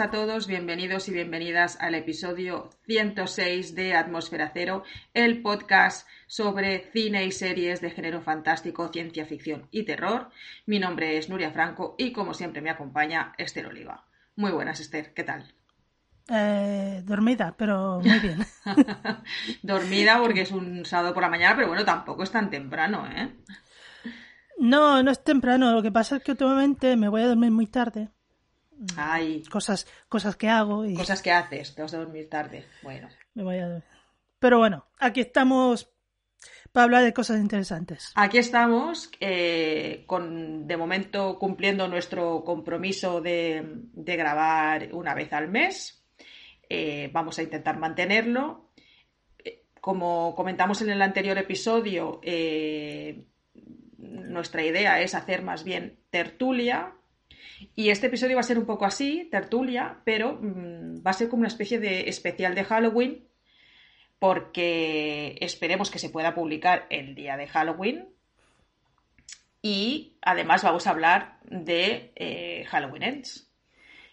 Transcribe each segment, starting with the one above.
buenas a todos, bienvenidos y bienvenidas al episodio 106 de Atmósfera Cero, el podcast sobre cine y series de género fantástico, ciencia ficción y terror. Mi nombre es Nuria Franco y como siempre me acompaña Esther Oliva. Muy buenas, Esther, ¿qué tal? Eh, dormida, pero muy bien. dormida porque es un sábado por la mañana, pero bueno, tampoco es tan temprano, ¿eh? No, no es temprano. Lo que pasa es que últimamente me voy a dormir muy tarde. Ay. Cosas, cosas que hago y. Cosas que haces, te vas a dormir tarde. Bueno. Me voy a... Pero bueno, aquí estamos para hablar de cosas interesantes. Aquí estamos, eh, con, de momento cumpliendo nuestro compromiso de, de grabar una vez al mes. Eh, vamos a intentar mantenerlo. Eh, Como comentamos en el anterior episodio, eh, nuestra idea es hacer más bien tertulia. Y este episodio va a ser un poco así, tertulia, pero mm, va a ser como una especie de especial de Halloween, porque esperemos que se pueda publicar el día de Halloween. Y además vamos a hablar de eh, Halloween Ends.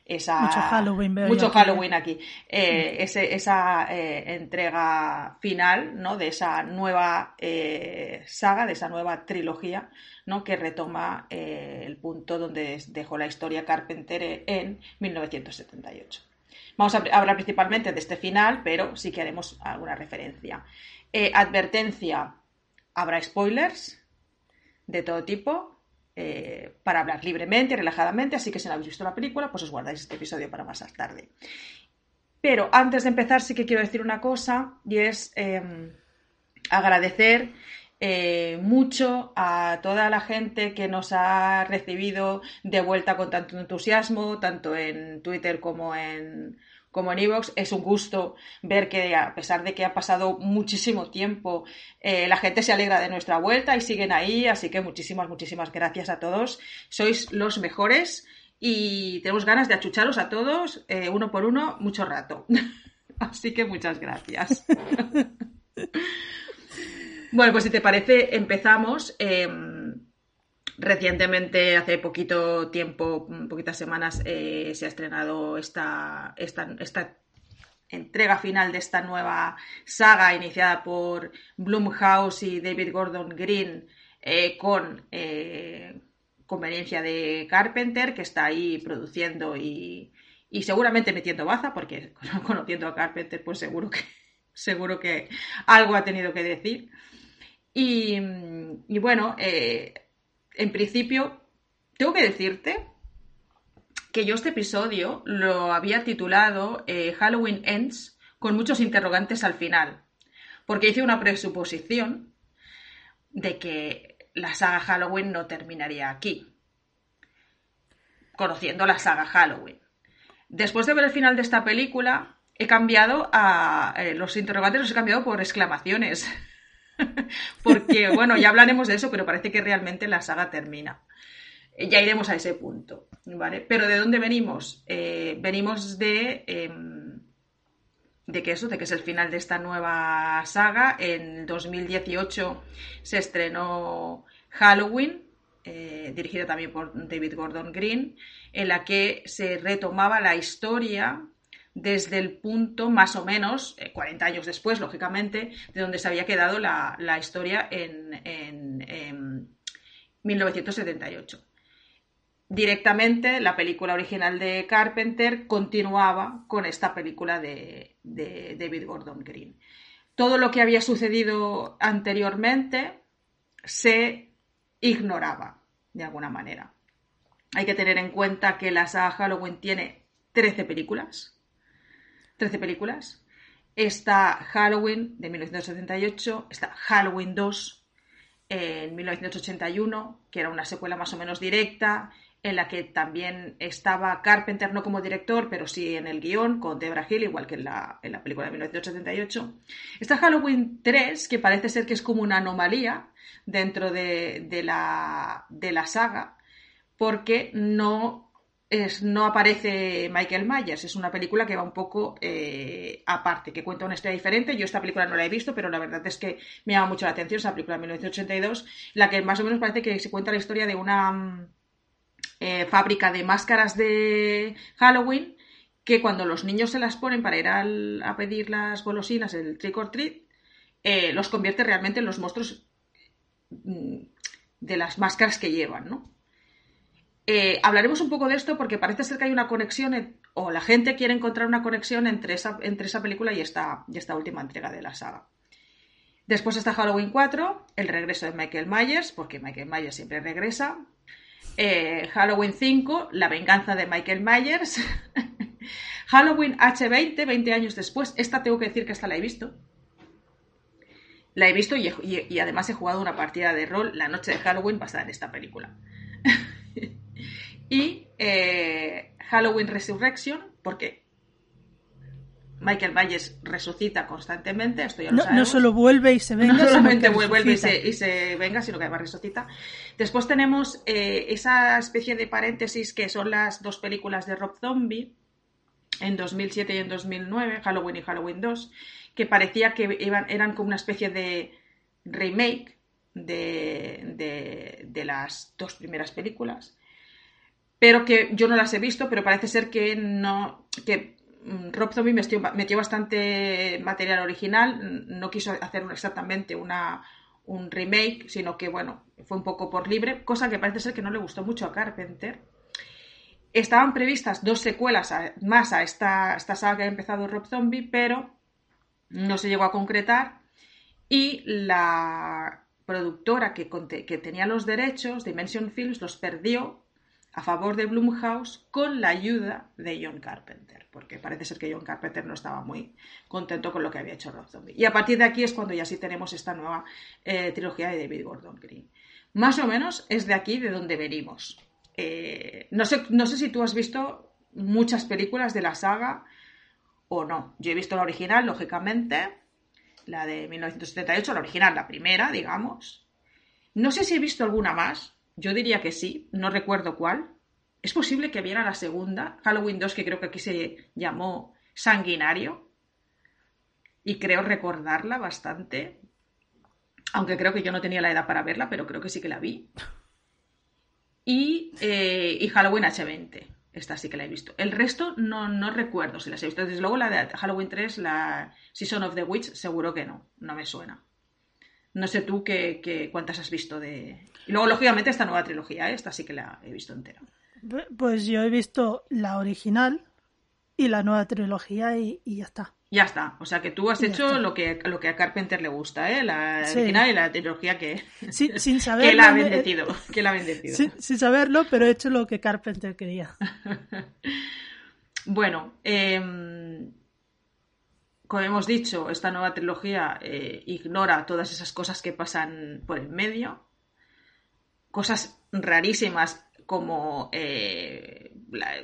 Esa, Mucho Halloween veo mucho yo aquí, Halloween aquí. Eh, ese- esa eh, entrega final, ¿no? De esa nueva eh, saga, de esa nueva trilogía, ¿no? Que retoma eh, el punto donde dejó la historia Carpenter en 1978. Vamos a hablar principalmente de este final, pero sí que haremos alguna referencia. Eh, advertencia, habrá spoilers de todo tipo eh, para hablar libremente y relajadamente, así que si no habéis visto la película, pues os guardáis este episodio para más tarde. Pero antes de empezar sí que quiero decir una cosa y es eh, agradecer eh, mucho a toda la gente que nos ha recibido de vuelta con tanto entusiasmo, tanto en Twitter como en como en iVoox. Es un gusto ver que a pesar de que ha pasado muchísimo tiempo, eh, la gente se alegra de nuestra vuelta y siguen ahí, así que muchísimas, muchísimas gracias a todos. Sois los mejores y tenemos ganas de achucharos a todos, eh, uno por uno, mucho rato. así que muchas gracias. Bueno, pues si te parece, empezamos. Eh, recientemente, hace poquito tiempo, mm, poquitas semanas, eh, se ha estrenado esta, esta, esta entrega final de esta nueva saga iniciada por Blumhouse y David Gordon Green eh, con eh, conveniencia de Carpenter, que está ahí produciendo y, y seguramente metiendo baza, porque conociendo a Carpenter, pues seguro que, seguro que algo ha tenido que decir. Y, y bueno, en principio, tengo que decirte que yo este episodio lo había titulado eh, Halloween Ends con muchos interrogantes al final, porque hice una presuposición de que la saga Halloween no terminaría aquí, conociendo la saga Halloween. Después de ver el final de esta película, he cambiado a eh, los interrogantes los he cambiado por exclamaciones. Porque, bueno, ya hablaremos de eso, pero parece que realmente la saga termina. Ya iremos a ese punto, ¿vale? Pero ¿de dónde venimos? Eh, venimos de, eh, de que eso, de que es el final de esta nueva saga. En 2018 se estrenó Halloween, eh, dirigida también por David Gordon Green, en la que se retomaba la historia desde el punto más o menos, 40 años después, lógicamente, de donde se había quedado la, historia en, 1978. Directamente, la película original de Carpenter continuaba con esta película de, de David Gordon Green. Todo lo que había sucedido anteriormente se ignoraba de alguna manera. Hay que tener en cuenta que la saga Halloween tiene 13 películas. 13 películas. Está Halloween de 1978, está Halloween 2 en 1981, que era una secuela más o menos directa, en la que también estaba Carpenter no como director, pero sí en el guion con Debra Hill, igual que en la, en la película de 1978. Está Halloween 3, que parece ser que es como una anomalía dentro de, la, de la saga, porque no, es, no aparece Michael Myers. Es una película que va un poco eh, aparte, que cuenta una historia diferente. Yo esta película no la he visto, pero la verdad es que me llama mucho la atención esa película de 1982, la que más o menos parece que se cuenta la historia de una mm, eh, fábrica de máscaras de Halloween que cuando los niños se las ponen para ir a pedir las golosinas, el trick or treat, eh, los convierte realmente en los monstruos mm, de las máscaras que llevan, ¿no? Eh, hablaremos un poco de esto porque parece ser que hay una conexión, o la gente quiere encontrar una conexión entre esa, entre esa película y esta, y esta última entrega de la saga. Después está Halloween 4, el regreso de Michael Myers, porque Michael Myers siempre regresa. Eh, Halloween 5, la venganza de Michael Myers. Halloween H20, 20 años después. Esta tengo que decir que esta la he visto. La he visto y, y además he jugado una partida de rol la noche de Halloween basada en esta película. y eh, Halloween Resurrection, porque Michael Myers resucita constantemente, esto ya lo no, no solo vuelve y se venga, no solamente vuelve y se, venga, sino que además resucita. Después tenemos eh, esa especie de paréntesis que son las dos películas de Rob Zombie en 2007 y en 2009, Halloween y Halloween 2, que parecía que eran como una especie de remake de, de las dos primeras películas pero que yo no las he visto, pero parece ser que no, que mm, Rob Zombie metió, metió bastante material original, no quiso hacer exactamente una, un remake, sino que bueno, fue un poco por libre, cosa que parece ser que no le gustó mucho a Carpenter. Estaban previstas dos secuelas más a esta, esta saga que ha empezado Rob Zombie, pero no se llegó a concretar y la productora que, que tenía los derechos, Dimension Films, los perdió a favor de Blumhouse con la ayuda de John Carpenter, porque parece ser que John Carpenter no estaba muy contento con lo que había hecho Rob Zombie. Y a partir de aquí es cuando ya sí tenemos esta nueva eh, trilogía de David Gordon Green. Más o menos es de aquí de donde venimos. Eh, no, sé, no sé si tú has visto muchas películas de la saga o no. Yo he visto la original, lógicamente, la de 1978, la original, la primera, digamos. No sé si he visto alguna más, yo diría que sí, no recuerdo cuál. Es posible que viera la segunda, Halloween 2, que creo que aquí se llamó Sanguinario. Y creo recordarla bastante. Aunque creo que yo no tenía la edad para verla, pero creo que sí que la vi. Y, eh, Halloween H20. Esta sí que la he visto. El resto no, no recuerdo si las he visto. Desde luego la de Halloween 3, la Season of the Witch, seguro que no. No me suena. No sé tú qué, cuántas has visto de. Y luego, lógicamente, esta nueva trilogía, ¿eh? esta sí que la he visto entera. Pues yo he visto la original y la nueva trilogía y, ya está. Ya está. O sea que tú has hecho lo que, lo que a Carpenter le gusta, ¿eh? La original y la trilogía que. sin saberlo. que la ha bendecido. Que la ha bendecido. Sin, saberlo, pero he hecho lo que Carpenter quería. bueno, eh, como hemos dicho, esta nueva trilogía eh, ignora todas esas cosas que pasan por el medio, cosas rarísimas como eh, la,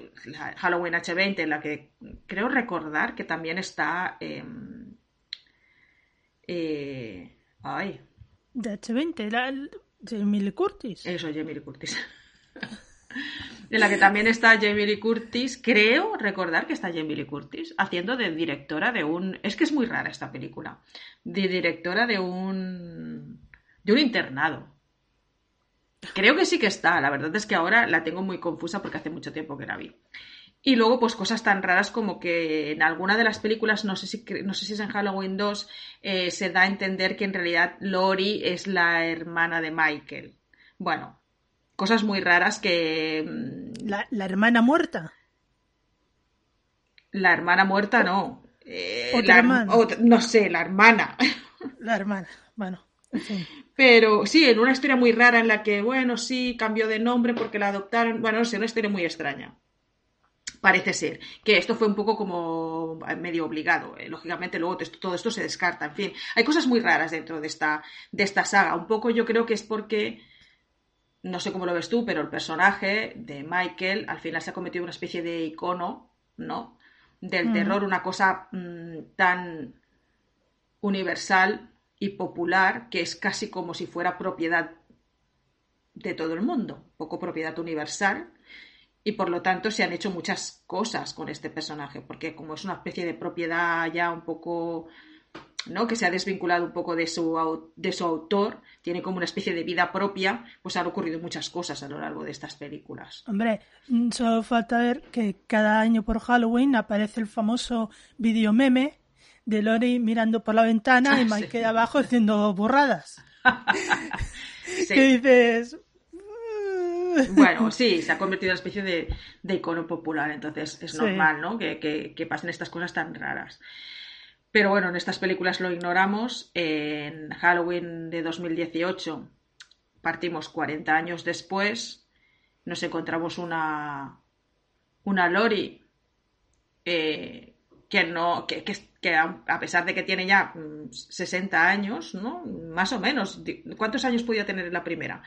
Halloween H20, en la que creo recordar que también está... Em, eh, ay. De H20, la, Jamie Curtis. Eso, Jamie Curtis. en la que también está Jamie Lee Curtis, creo recordar que está Jamie Lee Curtis, haciendo de directora de un... Es que es muy rara esta película. De directora de un... de un internado. Creo que sí que está, la verdad es que ahora la tengo muy confusa porque hace mucho tiempo que la vi. Y luego, pues cosas tan raras como que en alguna de las películas, no sé si, no sé si es en Halloween 2, eh, se da a entender que en realidad Lori es la hermana de Michael. Bueno, cosas muy raras que... Mm, ¿La, hermana muerta? La hermana muerta no. Eh, ¿Otra hermana? no sé, la hermana. La hermana, bueno. Pero sí, en una historia muy rara en la que, bueno, sí, cambió de nombre porque la adoptaron. Bueno, no sé, una historia muy extraña. Parece ser que esto fue un poco como medio obligado. Eh, lógicamente, luego todo esto se descarta. En fin, hay cosas muy raras dentro de esta, de esta saga. Un poco yo creo que es porque, no sé cómo lo ves tú, pero el personaje de Michael al final se ha convertido en una especie de icono, ¿no? Del mm. terror, una cosa mm, tan universal y popular que es casi como si fuera propiedad de todo el mundo, poco propiedad universal y por lo tanto se han hecho muchas cosas con este personaje, porque como es una especie de propiedad ya un poco, ¿no? que se ha desvinculado un poco de su, de su autor, tiene como una especie de vida propia, pues han ocurrido muchas cosas a lo largo de estas películas. Hombre, mm, solo falta ver que cada año por Halloween aparece el famoso video meme de Lori mirando por la ventana y Mike abajo haciendo burradas. ¿Qué dices, bueno, sí, se ha convertido en una especie de, icono popular, entonces es normal, ¿no? Que, pasen estas cosas tan raras. Pero bueno, en estas películas lo ignoramos. En Halloween de 2018 partimos 40 años después, nos encontramos una, una Lori eh, que no, que, que, a pesar de que tiene ya 60 mm, años, ¿no? Más o menos. ¿Cuántos años podía tener en la primera?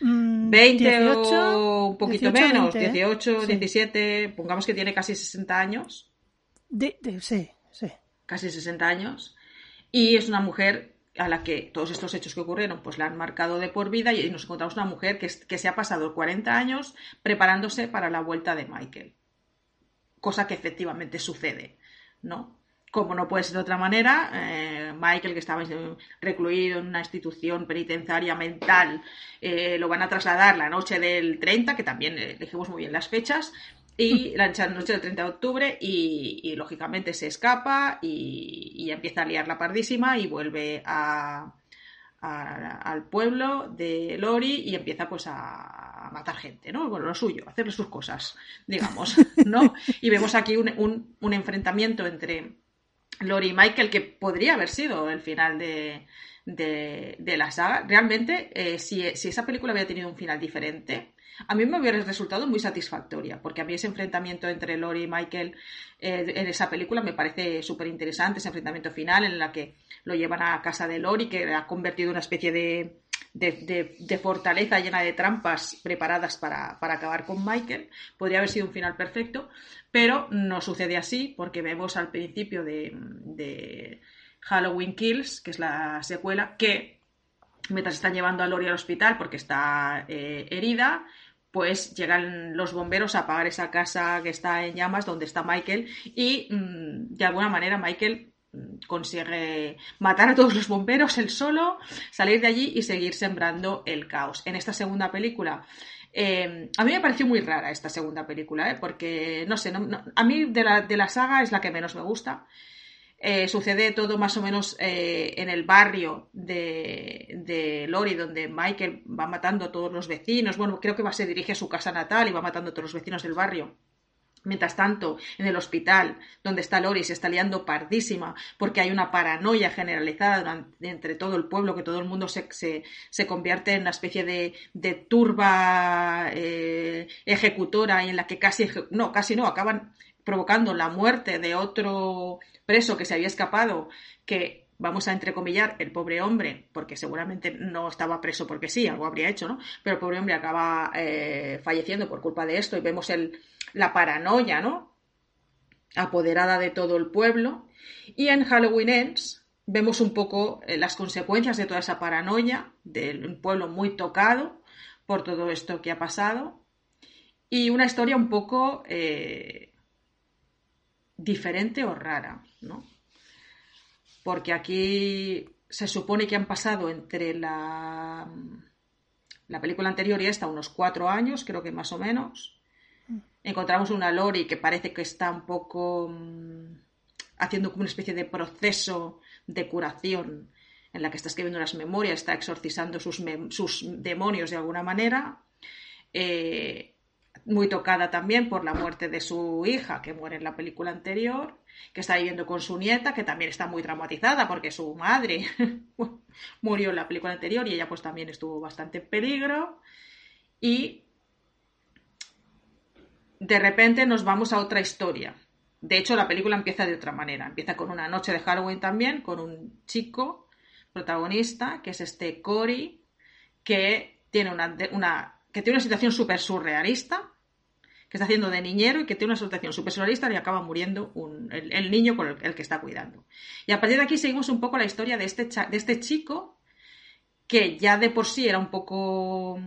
20 mm, o un poquito menos, 18, 17, pongamos que tiene casi 60 años. sí, sí. Casi 60 años. Y es una mujer a la que todos estos hechos que ocurrieron pues la han marcado de por vida y nos encontramos una mujer que, que se ha pasado 40 años preparándose para la vuelta de Michael. Cosa que efectivamente sucede, ¿no? como no puede ser de otra manera, eh, Michael, que estaba recluido en una institución penitenciaria mental, eh, lo van a trasladar la noche del 30, que también elegimos muy bien las fechas, y la noche del 30 de octubre, y, lógicamente se escapa y, empieza a liar la pardísima y vuelve a, al pueblo de Lori y empieza pues a, matar gente, ¿no? Bueno, lo suyo, hacerle sus cosas, digamos, ¿no? Y vemos aquí un, un enfrentamiento entre Lori y Michael, que podría haber sido el final de, de, la saga. Realmente, eh, si, esa película hubiera tenido un final diferente, a mí me hubiera resultado muy satisfactoria, porque a mí ese enfrentamiento entre Lori y Michael eh, en esa película me parece súper interesante, ese enfrentamiento final en la que lo llevan a casa de Lori, que ha convertido en una especie de, de, fortaleza llena de trampas preparadas para, acabar con Michael. Podría haber sido un final perfecto, pero no sucede así porque vemos al principio de, Halloween Kills, que es la secuela, que mientras están llevando a Lori al hospital porque está eh, herida, pues llegan los bomberos a apagar esa casa que está en llamas donde está Michael y mm, de alguna manera Michael consigue matar a todos los bomberos él solo, salir de allí y seguir sembrando el caos. En esta segunda película, eh, a mí me pareció muy rara esta segunda película, ¿eh? porque no sé, a mí de la, de la, saga es la que menos me gusta. Eh, sucede todo más o menos en el barrio de, de, Lori, donde Michael va matando a todos los vecinos. Bueno, creo que va, se dirige a su casa natal y va matando a todos los vecinos del barrio. Mientras tanto, en el hospital, donde está Lori, se está liando pardísima porque hay una paranoia generalizada entre todo el pueblo, que todo el mundo se, se, convierte en una especie de, de turba eh, ejecutora y en la que casi, no, casi no, acaban provocando la muerte de otro preso que se había escapado, que vamos a entrecomillar, el pobre hombre, porque seguramente no estaba preso porque sí, algo habría hecho, ¿no? Pero el pobre hombre acaba eh, falleciendo por culpa de esto y vemos el, la paranoia, ¿no? Apoderada de todo el pueblo. Y en Halloween Ends vemos un poco eh, las consecuencias de toda esa paranoia, del pueblo muy tocado por todo esto que ha pasado. Y una historia un poco eh, diferente o rara, ¿no? porque aquí se supone que han pasado entre la, la película anterior y esta unos cuatro años, creo que más o menos. encontramos una Lori que parece que está un poco mm, haciendo como una especie de proceso de curación en la que está escribiendo las memorias, está exorcizando sus, sus demonios de alguna manera. Eh, muy tocada también por la muerte de su hija, que muere en la película anterior, que está viviendo con su nieta, que también está muy traumatizada porque su madre murió en la película anterior y ella pues también estuvo bastante en peligro. Y de repente nos vamos a otra historia. De hecho, la película empieza de otra manera. Empieza con una noche de Halloween también, con un chico protagonista, que es este Cory, que tiene una, que tiene una situación súper surrealista, que está haciendo de niñero y que tiene una situación súper y acaba muriendo el, niño con el, que está cuidando. Y a partir de aquí seguimos un poco la historia de este, de este chico, que ya de por sí era un poco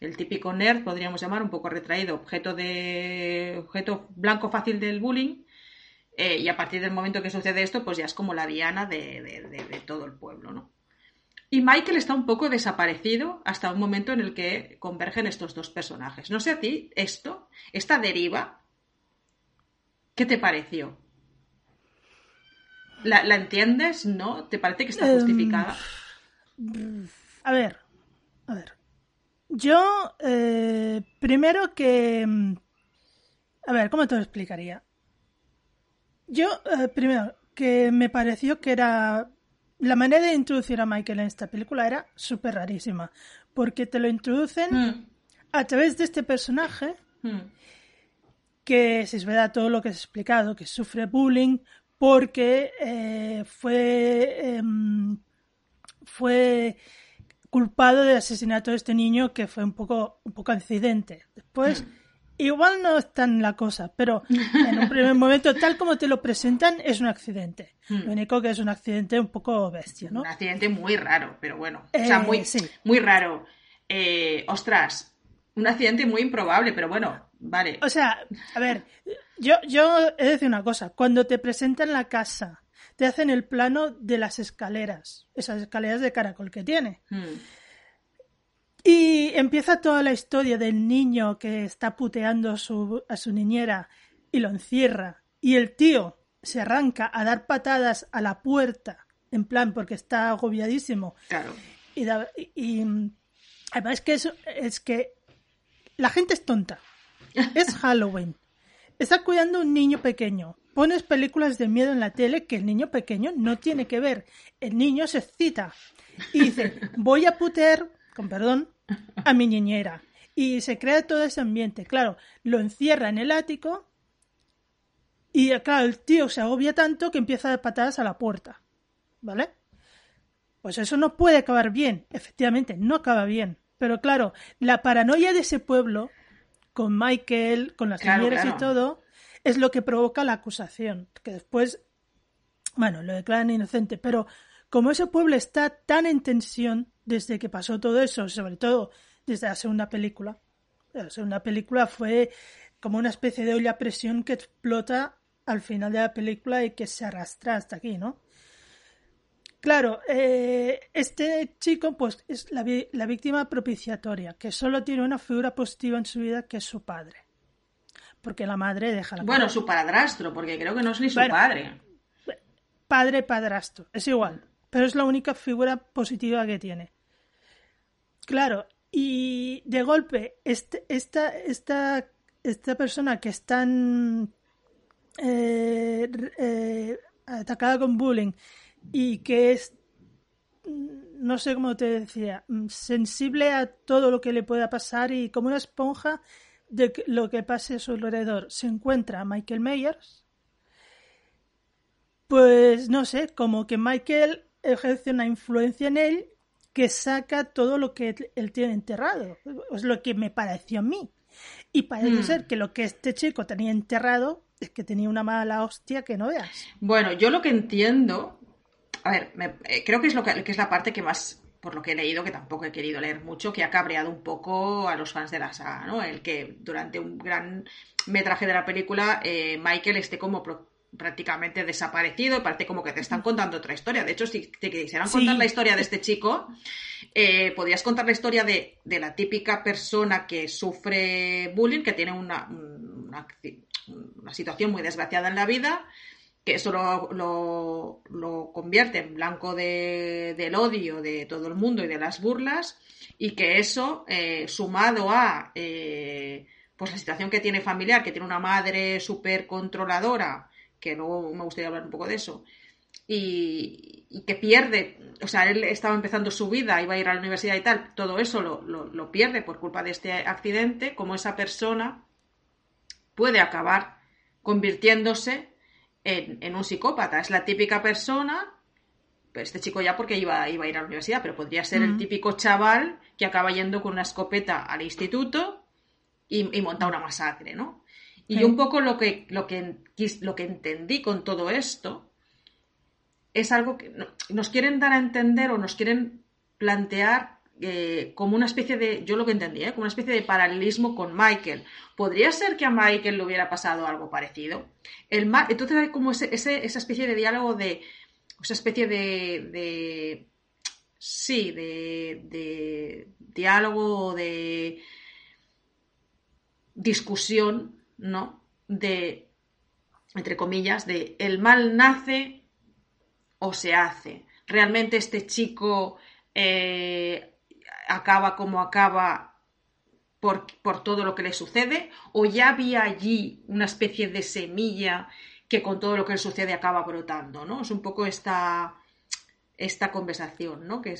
el típico nerd, podríamos llamar, un poco retraído, objeto de objeto blanco fácil del bullying. Eh, y a partir del momento que sucede esto, pues ya es como la diana de, todo el pueblo, ¿no? Y Michael está un poco desaparecido hasta un momento en el que convergen estos dos personajes. No sé a ti, esto, esta deriva, ¿qué te pareció? ¿La, entiendes? ¿No? ¿Te parece que está em, justificada? a ver, a ver. Yo, eh, primero que... Mm, a ver, ¿cómo te lo explicaría? Yo, eh, primero, que me pareció que era... La manera de introducir a Michael en esta película era súper rarísima, porque te lo introducen hmm. a través de este personaje, hmm. que si es verdad todo lo que has explicado, que sufre bullying porque eh, fue... Em, fue culpado del asesinato de este niño que fue un poco, un poco accidente. Después, igual no es tan la cosa, pero en un primer momento, tal como te lo presentan, es un accidente. Hmm. Lo único que es un accidente un poco bestia, ¿no? Un accidente muy raro, pero bueno. o sea, muy, eh, muy raro. Eh, ostras, un accidente muy improbable, pero bueno, vale. O sea, a ver, yo, yo he de decir una cosa. Cuando te presentan la casa te hacen el plano de las escaleras, esas escaleras de caracol que tiene. Hmm. Y empieza toda la historia del niño que está puteando a su, a su niñera y lo encierra. Y el tío se arranca a dar patadas a la puerta, en plan, porque está agobiadísimo. Claro. Y, y, además que es, es que la gente es tonta. Es Halloween. Está cuidando a un niño pequeño pones películas de miedo en la tele que el niño pequeño no tiene que ver. El niño se excita y dice, voy a putear, con perdón, a mi niñera. Y se crea todo ese ambiente. Claro, lo encierra en el ático y, claro, el tío se agobia tanto que empieza a dar patadas a la puerta. ¿Vale? Pues eso no puede acabar bien. Efectivamente, no acaba bien. Pero claro, la paranoia de ese pueblo, con Michael, con las claro, y todo, es lo que provoca la acusación, que después, bueno, lo declaran inocente, pero como ese pueblo está tan en tensión desde que pasó todo eso, sobre todo desde la segunda película, la segunda película fue como una especie de olla a presión que explota al final de la película y que se arrastra hasta aquí, ¿no? Claro, eh, este chico pues es la, la, víctima propiciatoria, que solo tiene una figura positiva en su vida, que es su padre porque la madre deja la Bueno, su padrastro, porque creo que no es ni su padre. Padre, padrastro, es igual, pero es la única figura positiva que tiene. Claro, y de golpe, este, esta, esta, esta persona que es tan eh, eh, atacada con bullying y que es, no sé cómo te decía, sensible a todo lo que le pueda pasar y como una esponja de lo que pase a su alrededor se encuentra Michael Myers, pues no sé, como que Michael ejerce una influencia en él que saca todo lo que él tiene enterrado. Es lo que me pareció a mí. Y parece hmm. ser que lo que este chico tenía enterrado es que tenía una mala hostia que no veas. Bueno, yo lo que entiendo, a ver, eh, creo que es, lo que, que es la parte que más por lo que he leído, que tampoco he querido leer mucho, que ha cabreado un poco a los fans de la saga, ¿no? El que durante un gran metraje de la película eh, Michael esté como prácticamente desaparecido, parece como que te están contando otra historia. De hecho, si te quisieran contar la historia de este chico, eh, podrías contar la historia de, la típica persona que sufre bullying, que tiene una, una, situación muy desgraciada en la vida, que eso lo, lo, convierte en blanco del odio de todo el mundo y de las burlas, y que eso, eh, sumado a eh, pues la situación que tiene familiar, que tiene una madre súper controladora, que luego me gustaría hablar un poco de eso, y, que pierde, o sea, él estaba empezando su vida, iba a ir a la universidad y tal, todo eso lo, pierde por culpa de este accidente, como esa persona puede acabar convirtiéndose en, un psicópata. Es la típica persona, este chico ya porque iba, iba a ir a la universidad, pero podría ser el típico chaval que acaba yendo con una escopeta al instituto y, y monta una masacre, ¿no? Y un poco lo que, lo, que, lo que entendí con todo esto es algo que nos quieren dar a entender o nos quieren plantear eh, como una especie de, yo lo que entendí, ¿eh? como una especie de paralelismo con Michael. ¿Podría ser que a Michael le hubiera pasado algo parecido? El Entonces hay como ese, esa especie de diálogo de, esa especie de, de sí, de, de diálogo, de discusión ¿no? De, entre comillas, de el mal nace o se hace. Realmente este chico eh, acaba como acaba por, por, todo lo que le sucede, o ya había allí una especie de semilla que con todo lo que le sucede acaba brotando, ¿no? Es un poco esta, esta conversación, ¿no? Que,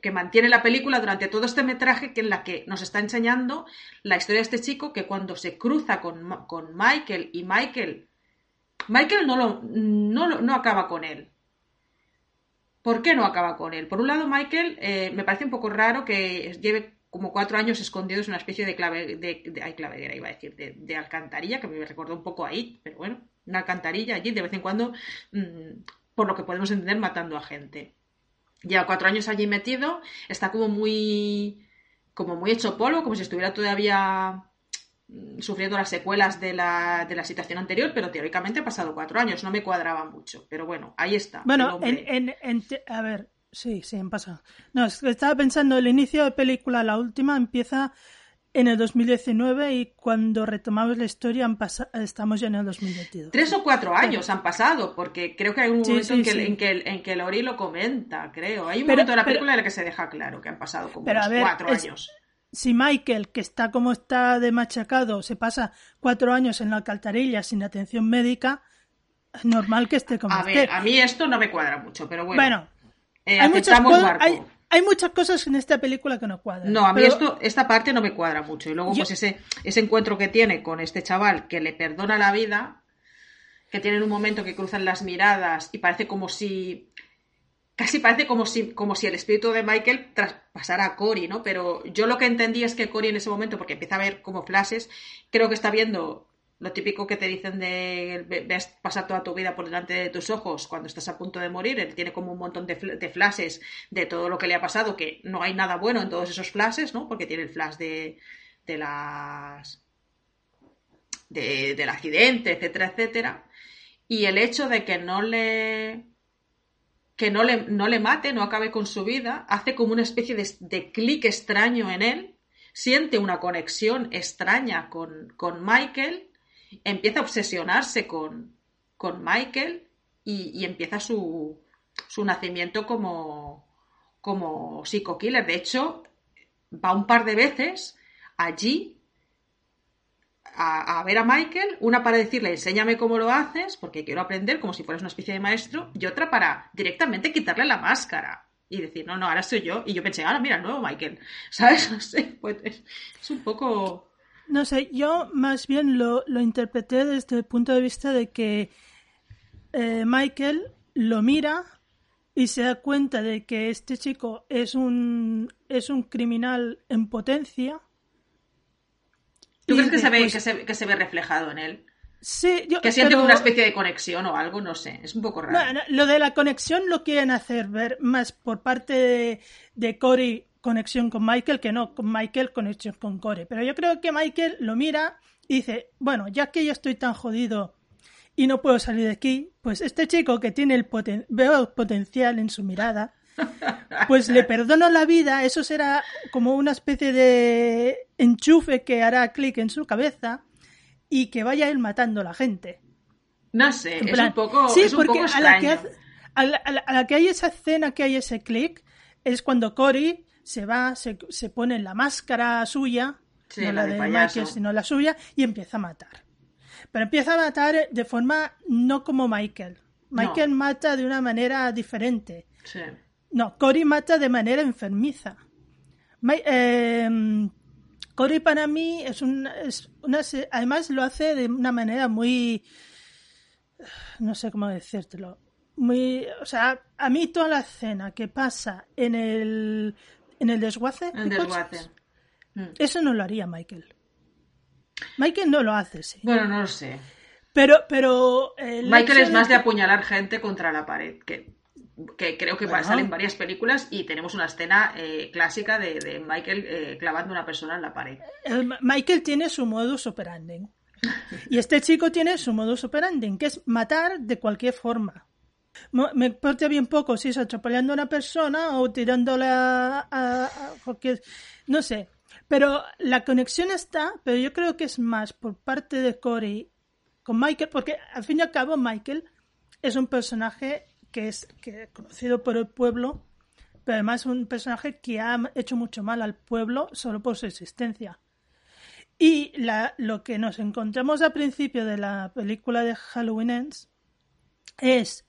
que, mantiene la película durante todo este metraje que en la que nos está enseñando la historia de este chico que cuando se cruza con, Michael y Michael Michael no, lo, no, no, acaba con él. ¿Por qué no acaba con él? Por un lado, Michael eh, me parece un poco raro que lleve como cuatro años escondidos en una especie de clave de, de claveguera, iba a decir, de, alcantarilla, que me recordó un poco ahí, pero bueno, una alcantarilla allí, de vez en cuando mm, por lo que podemos entender, matando a gente. Lleva cuatro años allí metido, está como muy, como muy hecho polvo, como si estuviera todavía mm, sufriendo las secuelas de la, de la situación anterior, pero teóricamente ha pasado cuatro años, no me cuadraba mucho, pero bueno, ahí está. Bueno, en, en, a ver, sí, sí, en pasa. No, estaba pensando, el inicio de película, la última, empieza en el 2019 y cuando retomamos la historia han estamos ya en el 2022. Tres o cuatro años han pasado, porque creo que hay un momento en, que, en, que, en, que, Lori lo comenta, creo. Hay un momento de la película en el que se deja claro que han pasado como cuatro años. Si Michael, que está como está de machacado, se pasa cuatro años en la alcantarilla sin atención médica, es normal que esté como a Ver, a mí esto no me cuadra mucho, pero bueno. Bueno, eh, hay muchas cosas hay muchas cosas en esta película que no cuadran. No, a mí esto, esta parte no me cuadra mucho. Y luego, pues ese, ese encuentro que tiene con este chaval que le perdona la vida, que tiene un momento que cruzan las miradas y parece como si. Casi parece como si, como si el espíritu de Michael traspasara a Cory, ¿no? Pero yo lo que entendí es que Cory en ese momento, porque empieza a ver como flashes, creo que está viendo lo típico que te dicen de ves pasar toda tu vida por delante de tus ojos cuando estás a punto de morir. Él tiene como un montón de, de flashes de todo lo que le ha pasado, que no hay nada bueno en todos esos flashes, ¿no? Porque tiene el flash de, de las. del accidente, etcétera, etcétera. Y el hecho de que no le. que no le, no le mate, no acabe con su vida, hace como una especie de, de clic extraño en él. Siente una conexión extraña con, con Michael empieza a obsesionarse con, con Michael y, empieza su, su nacimiento como, como psico-killer. De hecho, va un par de veces allí a, ver a Michael, una para decirle enséñame cómo lo haces, porque quiero aprender como si fueras una especie de maestro, y otra para directamente quitarle la máscara y decir, no, no, ahora soy yo. Y yo pensé, ahora mira, el nuevo Michael, ¿sabes? No pues es un poco... No sé, yo más bien lo, lo interpreté desde el punto de vista de que eh, Michael lo mira y se da cuenta de que este chico es un, es un criminal en potencia. ¿Tú crees que se, ve, que, se, que se ve reflejado en él? Sí, yo, que siente una especie de conexión o algo, no sé, es un poco raro. lo de la conexión lo quieren hacer ver más por parte de, de Cory conexión con Michael que no con Michael conexión con Core. Pero yo creo que Michael lo mira y dice, bueno, ya que yo estoy tan jodido y no puedo salir de aquí. Pues este chico que tiene el poten veo potencial en su mirada, pues le perdono la vida, eso será como una especie de enchufe que hará clic en su cabeza y que vaya él matando a la gente. No sé, es un poco, sí, porque a, la que a, la, que hay esa escena, que hay ese clic, es cuando Cory se va, se, se pone la máscara suya, no la, de, Michael, sino la suya, y empieza a matar. Pero empieza a matar de forma no como Michael. Michael mata de una manera diferente. Sí. No, Cory mata de manera enfermiza. Em, Cory para mí es, es una... Además lo hace de una manera muy... No sé cómo decírtelo. Muy... O sea, a mí toda la escena que pasa en el... En el desguace. En desguace. Mm. Eso no lo haría Michael. Michael no lo hace, sí. Bueno, no lo sé. Pero, pero. Michael es más de apuñalar gente contra la pared, que que creo que bueno. salen varias películas y tenemos una escena eh, clásica de, Michael eh, clavando a una persona en la pared. Michael tiene su modus operandi. Y este chico tiene su modus operandi, que es matar de cualquier forma. Me importa bien poco si es atropellando a una persona o tirándola a, no sé. Pero la conexión está, pero yo creo que es más por parte de Corey con Michael, porque al fin y al cabo Michael es un personaje que es que, conocido por el pueblo, pero además un personaje que ha hecho mucho mal al pueblo solo por su existencia. Y la, lo que nos encontramos al principio de la película de Halloween Ends es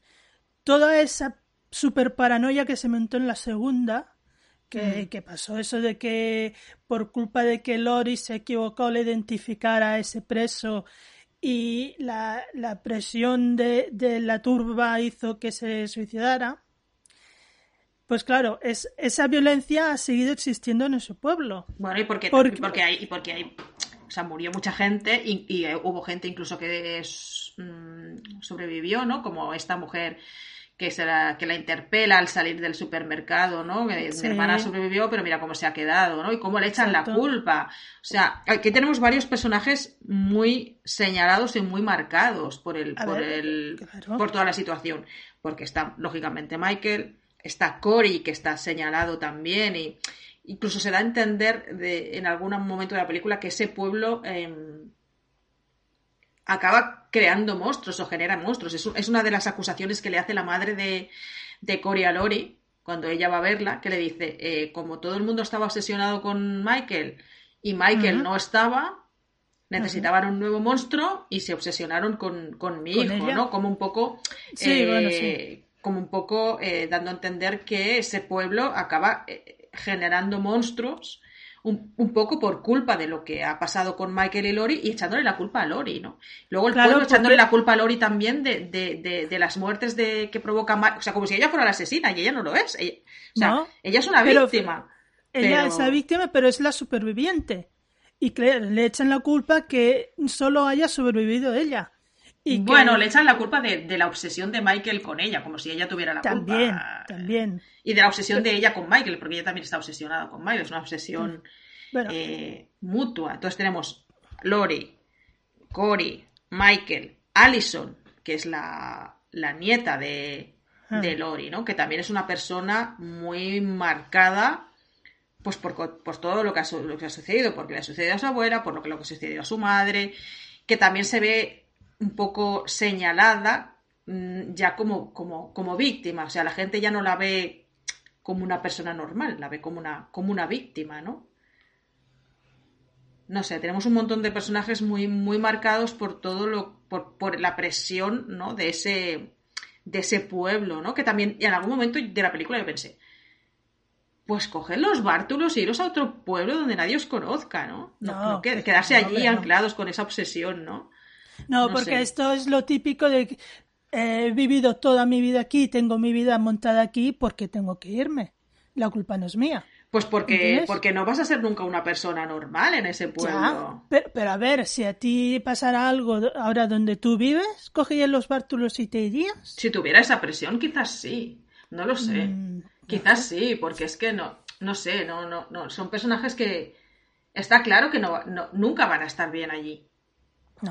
toda esa super paranoia que se montó en la segunda, que, mm. que, pasó eso de que por culpa de que Lori se equivocó al identificar a ese preso y la, la presión de, de, la turba hizo que se suicidara, pues claro, es, esa violencia ha seguido existiendo en ese pueblo. Bueno, y porque, porque... porque hay, y porque hay, o sea, murió mucha gente y, y hubo gente incluso que es, mmm, sobrevivió, ¿no? Como esta mujer que, se la, que la interpela al salir del supermercado, ¿no? Mi hermana sobrevivió, pero mira cómo se ha quedado, ¿no? Y cómo le echan la culpa. O sea, aquí tenemos varios personajes muy señalados y muy marcados por el, por el, por toda la situación. Porque está, lógicamente, Michael, está Cory, que está señalado también, y incluso se da a entender de, en algún momento de la película que ese pueblo eh, acaba creando monstruos o genera monstruos. Es, una de las acusaciones que le hace la madre de, de Cory a Lori cuando ella va a verla, que le dice, eh, como todo el mundo estaba obsesionado con Michael y Michael no estaba, necesitaban un nuevo monstruo y se obsesionaron con, con mi hijo, ¿no? Como un poco... Eh, como un poco eh, dando a entender que ese pueblo acaba generando monstruos un, poco por culpa de lo que ha pasado con Michael y Lori y echándole la culpa a Lori, ¿no? Luego el pueblo echándole la culpa a Lori también de, de, de, las muertes de, que provoca O sea, como si ella fuera la asesina y ella no lo es. Ella, o sea, ella es una víctima. Ella es la víctima, pero es la superviviente. Y le echan la culpa que solo haya sobrevivido ella. Y bueno, le echan la culpa de, de, la obsesión de Michael con ella, como si ella tuviera la también, culpa. También, Y de la obsesión de ella con Michael, porque ella también está obsesionada con Michael, es una obsesión mm. eh, mutua. Entonces tenemos Lori, Cory, Michael, Allison, que es la, la nieta de, ah. de, Lori, ¿no? Que también es una persona muy marcada pues por, por todo lo que, ha, lo que ha sucedido, porque le ha sucedido a su abuela, por lo que, lo que sucedido a su madre, que también se ve un poco señalada mm, ya como, como, como víctima. O sea, la gente ya no la ve como una persona normal, la ve como una, como una víctima, ¿no? No sé, tenemos un montón de personajes muy, muy marcados por todo lo, por, por la presión, ¿no? De ese, de ese pueblo, ¿no? Que también, en algún momento de la película yo pensé, pues coger los bártulos e iros a otro pueblo donde nadie os conozca, ¿no? No, quedarse allí anclados con esa obsesión, ¿no? No, porque esto es lo típico de he vivido toda mi vida aquí, tengo mi vida montada aquí porque tengo que irme. La culpa no es mía. Pues porque, porque no vas a ser nunca una persona normal en ese pueblo. pero, a ver, si a ti pasara algo ahora donde tú vives, ¿cogerías los bártulos y te irías? Si tuviera esa presión, quizás sí. No lo sé. Mm, quizás sí, porque es que no, no sé, no, no, no. Son personajes que está claro que no, nunca van a estar bien allí.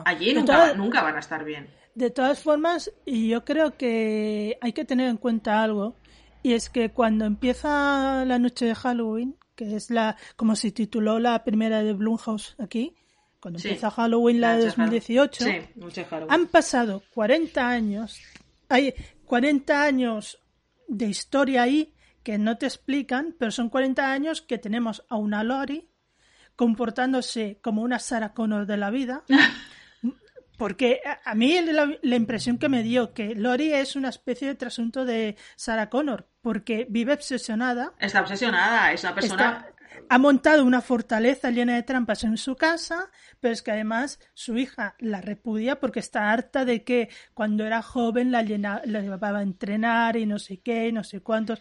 Allí nunca, nunca, van a estar bien. De todas formas, y yo creo que hay que tener en cuenta algo, y es que cuando empieza la noche de Halloween, que es la, como se tituló la primera de Blumhouse aquí, cuando empieza Halloween la, de 2018, han pasado 40 años, hay 40 años de historia ahí que no te explican, pero son 40 años que tenemos a una Lori comportándose como una Sarah Connor de la vida. Porque a mí la, impresión que me dio que Lori es una especie de trasunto de Sarah Connor, porque vive obsesionada. Está obsesionada, es una persona. ha montado una fortaleza llena de trampas en su casa, pero es que además su hija la repudia porque está harta de que cuando era joven la, la llevaba a entrenar y no sé qué, no sé cuántos.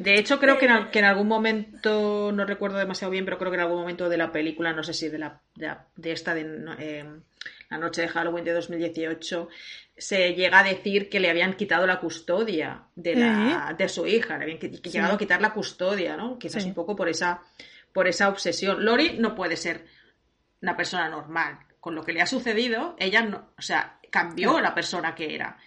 De hecho, creo que en, que en, algún momento, no recuerdo demasiado bien, pero creo que en algún momento de la película, no sé si de, la, de, esta, de eh, la noche de Halloween de 2018, se llega a decir que le habían quitado la custodia de, la, de su hija, le habían llegado a quitar la custodia, ¿no? Quizás un poco por esa, por esa obsesión. Lori no puede ser una persona normal. Con lo que le ha sucedido, ella no, o sea, cambió la persona que era.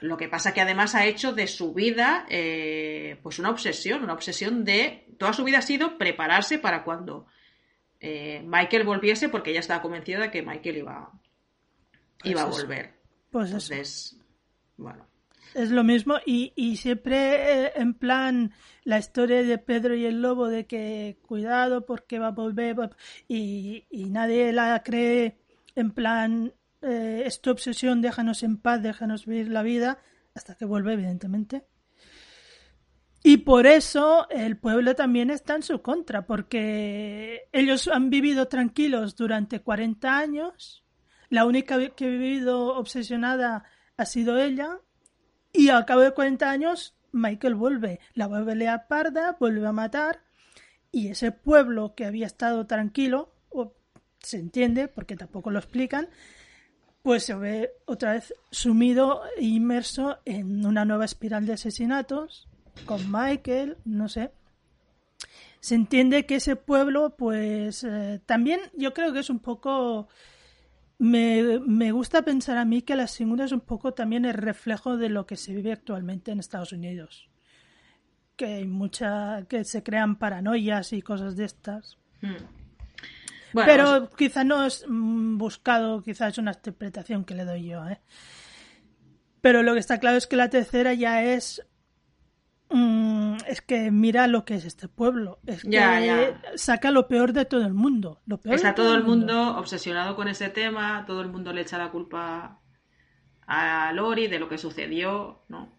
Lo que pasa que además ha hecho de su vida eh, pues una obsesión, una obsesión de toda su vida ha sido prepararse para cuando eh, Michael volviese porque ella estaba convencida de que Michael iba, pues iba a volver. Pues Entonces, bueno. Es lo mismo y, y siempre eh, en plan la historia de Pedro y el lobo de que cuidado porque va a volver y, y nadie la cree en plan eh, es tu obsesión, déjanos en paz, déjanos vivir la vida, hasta que vuelve, evidentemente. Y por eso el pueblo también está en su contra, porque ellos han vivido tranquilos durante 40 años, la única que ha vivido obsesionada ha sido ella, y al cabo de 40 años Michael vuelve, la vuelve a parda, vuelve a matar, y ese pueblo que había estado tranquilo, se entiende, porque tampoco lo explican, pues se ve otra vez sumido e inmerso en una nueva espiral de asesinatos con Michael, no sé. Se entiende que ese pueblo, pues eh, también yo creo que es un poco... Me, me, gusta pensar a mí que la segunda es un poco también el reflejo de lo que se vive actualmente en Estados Unidos. Que hay mucha... que se crean paranoias y cosas de estas. Pero quizás no es mm, buscado, quizás es una interpretación que le doy yo. ¿eh? Pero lo que está claro es que la tercera ya es mm, es que mira lo que es este pueblo. Es que saca lo peor de todo el mundo. Lo peor Está todo, el mundo, obsesionado con ese tema, todo el mundo le echa la culpa a Lori de lo que sucedió, ¿no?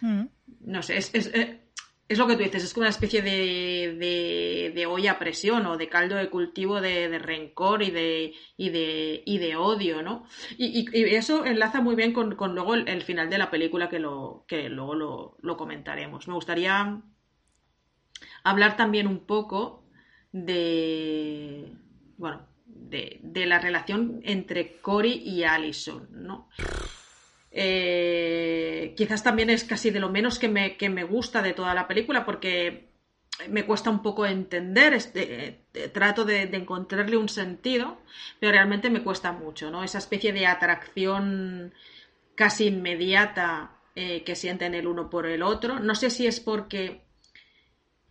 Mm. No sé, es, eh, es lo que tú dices, es como una especie de, de, olla a presión o de caldo de cultivo de, rencor y de, y de, y de odio, ¿no? Y, eso enlaza muy bien con, luego el, final de la película que, lo, que luego lo, comentaremos. Me gustaría hablar también un poco de, bueno, de, de la relación entre Cory y Allison, ¿no? Eh, quizás también es casi de lo menos que me, que me, gusta de toda la película porque me cuesta un poco entender, este, eh, trato de, encontrarle un sentido, pero realmente me cuesta mucho, ¿no? Esa especie de atracción casi inmediata eh, que sienten el uno por el otro. No sé si es porque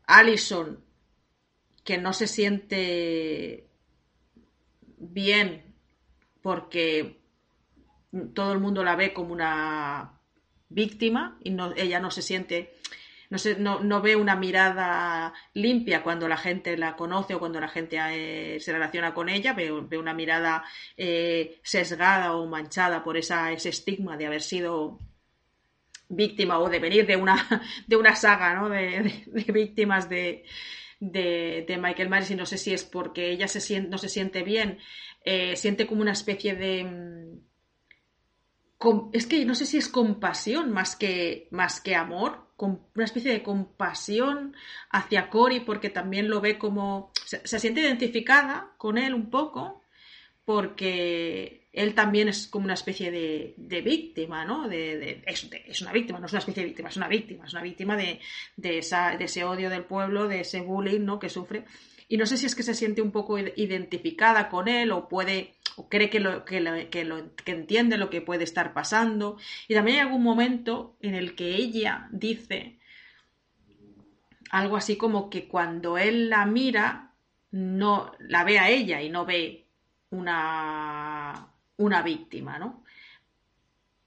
Allison, que no se siente bien porque todo el mundo la ve como una víctima y ella no se siente, no, se, no, no, ve una mirada limpia cuando la gente la conoce o cuando la gente eh, se relaciona con ella, ve, ve una mirada eh, sesgada o manchada por esa, ese estigma de haber sido víctima o de venir de una, de una saga ¿no? de, víctimas de, de, Michael Myers y no sé si es porque ella se siente, no se siente bien, eh, siente como una especie de es que no sé si es compasión más que, más que amor, una especie de compasión hacia Cory porque también lo ve como, se, siente identificada con él un poco porque él también es como una especie de, víctima, ¿no? De, es, una víctima, no es una especie de víctima, es una víctima, es una víctima de, esa, de ese odio del pueblo, de ese bullying, ¿no? Que sufre. Y no sé si es que se siente un poco identificada con él o puede o cree que lo, que, lo, que, lo, que entiende lo que puede estar pasando. Y también hay algún momento en el que ella dice algo así como que cuando él la mira, no la ve a ella y no ve una, una víctima, ¿no?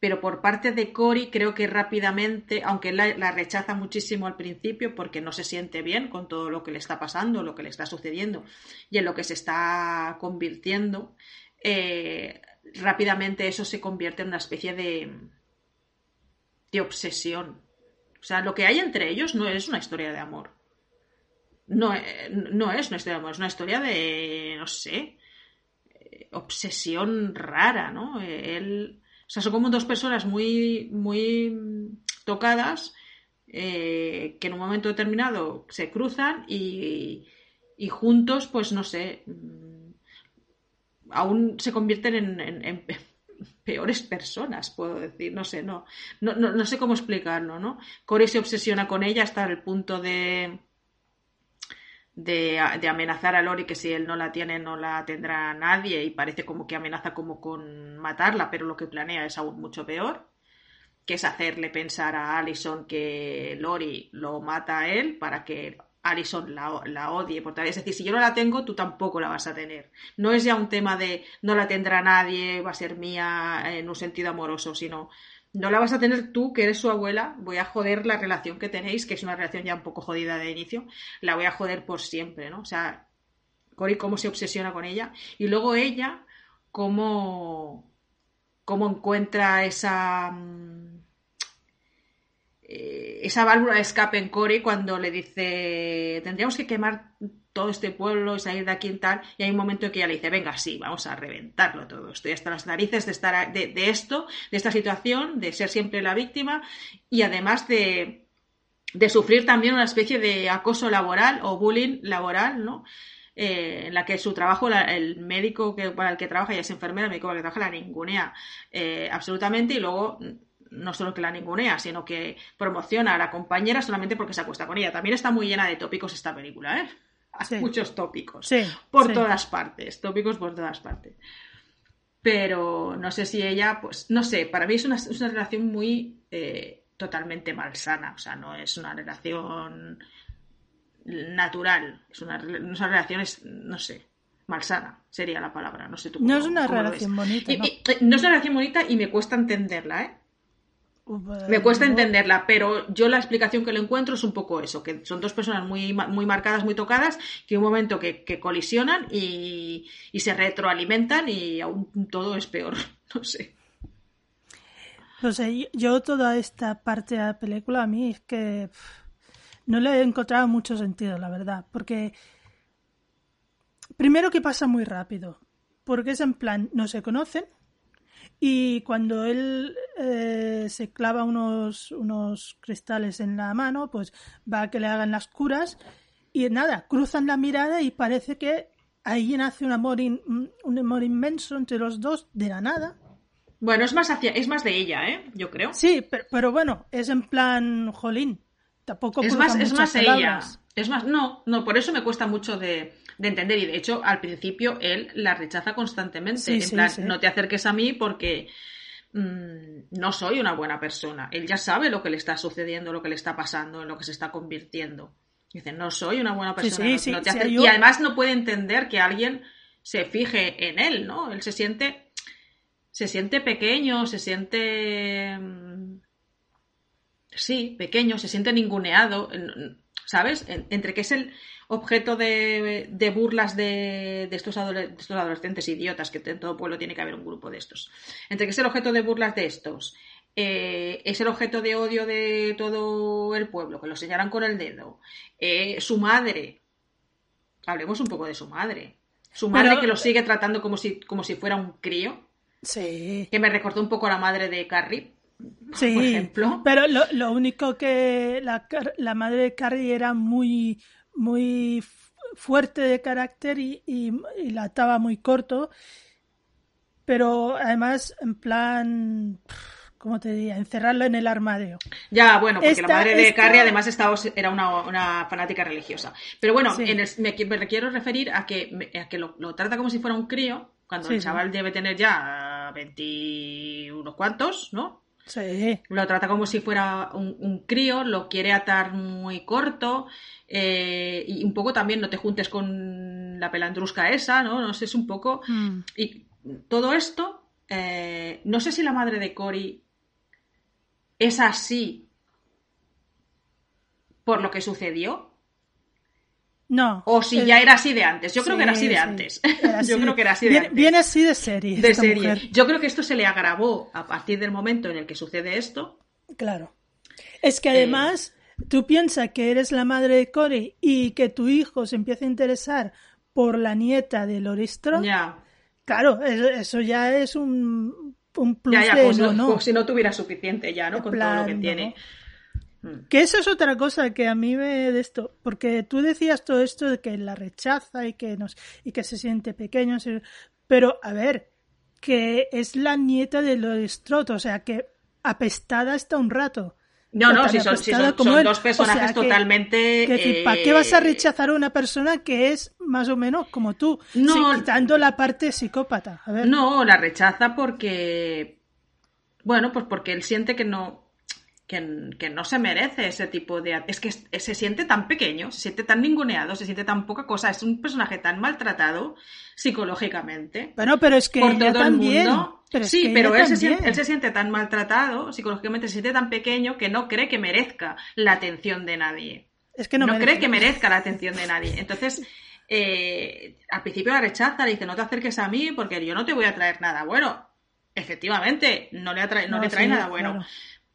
Pero por parte de Cory creo que rápidamente, aunque él la, rechaza muchísimo al principio porque no se siente bien con todo lo que le está pasando, lo que le está sucediendo y en lo que se está convirtiendo, eh, rápidamente eso se convierte en una especie de, de obsesión. O sea, lo que hay entre ellos no es una historia de amor. No, eh, no es una historia de amor, es una historia de, no sé, eh, obsesión rara, ¿no? Él sea, son como dos personas muy, muy tocadas eh, que en un momento determinado se cruzan y, juntos, pues no sé, mm, aún se convierten en, peores personas, puedo decir, no sé, no, no, no, sé cómo explicarlo, ¿no? Corey se obsesiona con ella hasta el punto de, de, amenazar a Lori que si él no la tiene no la tendrá nadie y parece como que amenaza como con matarla, pero lo que planea es aún mucho peor, que es hacerle pensar a Allison que Lori lo mata a él para que Allison la, la odie. Por tal. Es decir, si yo no la tengo, tú tampoco la vas a tener. No es ya un tema de no la tendrá nadie, va a ser mía en un sentido amoroso, sino no la vas a tener tú, que eres su abuela, voy a joder la relación que tenéis, que es una relación ya un poco jodida de inicio, la voy a joder por siempre, ¿no? O sea, Cory cómo se obsesiona con ella y luego ella cómo, cómo encuentra esa... Mm, eh, esa válvula de escape en Cory cuando le dice tendríamos que quemar todo este pueblo y salir de aquí y tal, y hay un momento en que ella le dice, venga, sí, vamos a reventarlo todo, estoy hasta las narices de estar de, esto, de esta situación, de ser siempre la víctima, y además de, de sufrir también una especie de acoso laboral o bullying laboral, ¿no? Eh, en la que su trabajo, el médico que, para el que trabaja, y es enfermera, el médico para el que trabaja, la ningunea eh, absolutamente, y luego no solo que la ningunea, sino que promociona a la compañera solamente porque se acuesta con ella. También está muy llena de tópicos esta película, ¿eh? Muchos tópicos por todas partes, tópicos por todas partes. Pero no sé si ella, pues, no sé, para mí es una, relación muy eh, totalmente malsana, o sea, no es una relación natural, es una, una relación, no sé, malsana sería la palabra, no sé tú. no es una relación bonita. no es una relación bonita y me cuesta entenderla, ¿eh? Me cuesta entenderla, pero yo la explicación que le encuentro es un poco eso, que son dos personas muy, muy marcadas, muy tocadas, que un momento que, colisionan y, se retroalimentan y aún todo es peor, no sé. No sé, yo toda esta parte de la película a mí es que no le he encontrado mucho sentido, la verdad, porque primero que pasa muy rápido, porque es en plan, no se conocen, y cuando él eh, se clava unos, unos cristales en la mano, pues va a que le hagan las curas y nada, cruzan la mirada y parece que ahí nace un amor, un amor inmenso entre los dos de la nada. Bueno, es más, hacia, es más de ella, ¿eh? Yo creo. Sí, pero, bueno, es en plan, jolín. Tampoco es más, es más ella. Es más, no, no, por eso me cuesta mucho de, de entender. Y de hecho, al principio él la rechaza constantemente. en plan, no te acerques a mí porque mm, no soy una buena persona. Él ya sabe lo que le está sucediendo, lo que le está pasando, en lo que se está convirtiendo. Dice, no soy una buena persona. Y además no puede entender que alguien se fije en él, ¿no? Él se siente. Se siente pequeño, se siente. Mm, sí, pequeño, se siente ninguneado. ¿Sabes? Entre que es el, objeto de, burlas de, estos adolescentes idiotas, que en todo pueblo tiene que haber un grupo de estos. Entre que es el objeto de burlas de estos, eh, es el objeto de odio de todo el pueblo, que lo señalan con el dedo, eh, su madre, hablemos un poco de su madre, su madre que lo sigue tratando como si, como si fuera un crío, sí. que me recordó un poco a la madre de Carrie. Sí, por ejemplo. pero lo, único que la, la madre de Carrie era muy, muy fuerte de carácter y, la ataba muy corto, pero además en plan como te diría, encerrarlo en el armario. Ya, bueno, porque la madre de Carrie además estaba, era una, fanática religiosa. Pero bueno, me, quiero referir a que, que lo, trata como si fuera un crío, cuando el chaval debe tener ya 20 unos cuantos, ¿no? Sí. Lo trata como si fuera un, crío, lo quiere atar muy corto eh, y un poco también no te juntes con la pelandrusca esa, ¿no? No sé, es un poco... Mm. Y todo esto, eh, no sé si la madre de Cory es así por lo que sucedió. No. O si ya era así de antes. Yo creo que era así de antes. Yo creo que era así de antes. Viene así de serie. De serie. Yo creo que esto se le agravó a partir del momento en el que sucede esto. Claro. Es que además, tú piensas que eres la madre de Corey y que tu hijo se empieza a interesar por la nieta de Loristro. Ya. Claro, eso ya es un un plus ya, ya, como, si no tuviera suficiente ya, ¿no? Con todo lo que tiene. Mm. Que eso es otra cosa que a mí me de esto, porque tú decías todo esto de que la rechaza y que nos y que se siente pequeño, pero a ver, que es la nieta de los o sea que apestada está un rato. No, no, si son, dos personajes totalmente. ¿Para qué vas a eh, rechazar a una persona que es más o menos como tú? No, quitando la parte psicópata. No, la rechaza porque. Bueno, pues porque él siente que no. Que, no se merece ese tipo de... Es que se siente tan pequeño, se siente tan ninguneado, se siente tan poca cosa, es un personaje tan maltratado psicológicamente. Bueno, pero es que por todo también. el mundo sí, pero él se, siente, tan maltratado, psicológicamente se siente tan pequeño que no cree que merezca la atención de nadie. Es que no, cree que merezca la atención de nadie. Entonces, eh, al principio la rechaza, le dice, no te acerques a mí porque yo no te voy a traer nada bueno. Efectivamente, no le, no, le trae nada bueno.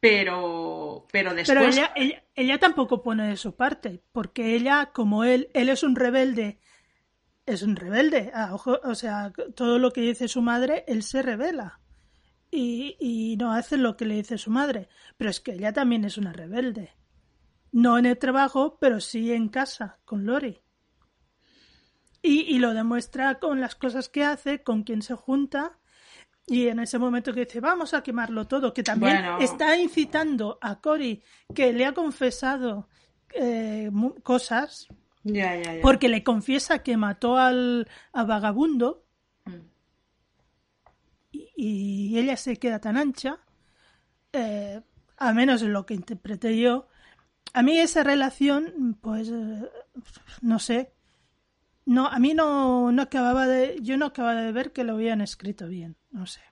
Pero, pero después... Pero ella, ella tampoco pone de su parte, porque ella, como él, él es un rebelde es un rebelde. Ah, o sea, todo lo que dice su madre, él se revela. Y, no hace lo que le dice su madre. Pero es que ella también es una rebelde. No en el trabajo, pero sí en casa, con Lori. Y, lo demuestra con las cosas que hace, con quien se junta. Y en ese momento que dice, vamos a quemarlo todo, que también está incitando a Cory, que le ha confesado eh, cosas, porque le confiesa que mató al vagabundo mm. y, ella se queda tan ancha, eh, a menos en lo que interpreté yo. A mí esa relación, pues, eh, no sé, no, a mí no, no acababa de, yo no acababa de ver que lo habían escrito bien, no sé.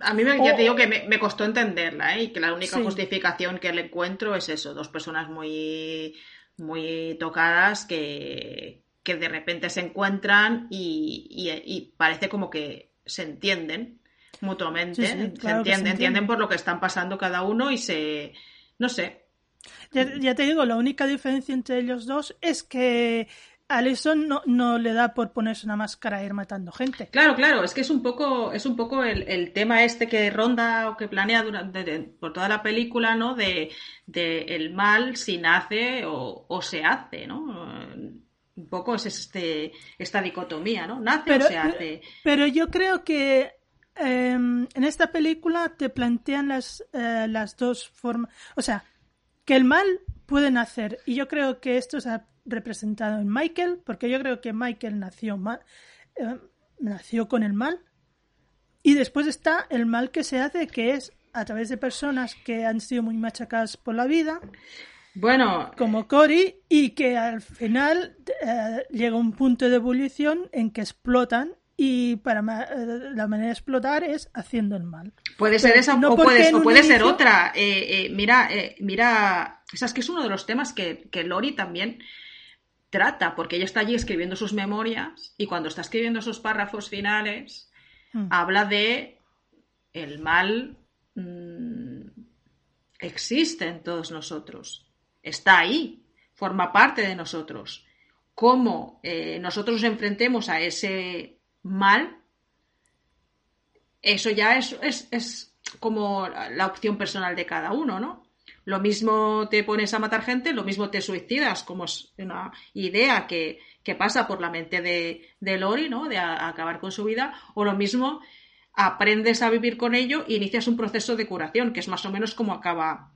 A mí me, ya te digo que me, costó entenderla, ¿eh? y que la única justificación que le encuentro es eso, dos personas muy muy tocadas que, de repente se encuentran y, parece como que se entienden mutuamente, se, entienden, entienden por lo que están pasando cada uno y se, no sé. Ya, te digo, la única diferencia entre ellos dos es que Alison no, no, le da por ponerse una máscara e ir matando gente. Claro, claro, es que es un poco, es un poco el, tema este que ronda o que planea durante, por toda la película, ¿no? De, el mal si nace o, se hace, ¿no? Un poco es este, esta dicotomía, ¿no? Nace o se hace. Pero yo creo que em, en esta película te plantean las, eh, las dos formas. O sea, que el mal puede nacer. Y yo creo que esto ha representado en Michael, porque yo creo que Michael nació, mal, eh, nació con el mal. Y después está el mal que se hace, que es a través de personas que han sido muy machacadas por la vida. Bueno. Como Cory, y que al final eh, llega un punto de ebullición en que explotan y para eh, la manera de explotar es haciendo el mal. Puede ser esa o, puede, ser otra. mira, mira, es que es uno de los temas que, que Lori también trata, porque ella está allí escribiendo sus memorias y cuando está escribiendo esos párrafos finales, hmm. habla de el mal mm, existe en todos nosotros, está ahí, forma parte de nosotros. Cómo eh, nosotros nos enfrentemos a ese mal, eso ya es, es, es como la opción personal de cada uno, ¿no? Lo mismo te pones a matar gente, lo mismo te suicidas, como es una idea que, pasa por la mente de, Lori, ¿no? De acabar con su vida, o lo mismo aprendes a vivir con ello e inicias un proceso de curación, que es más o menos como acaba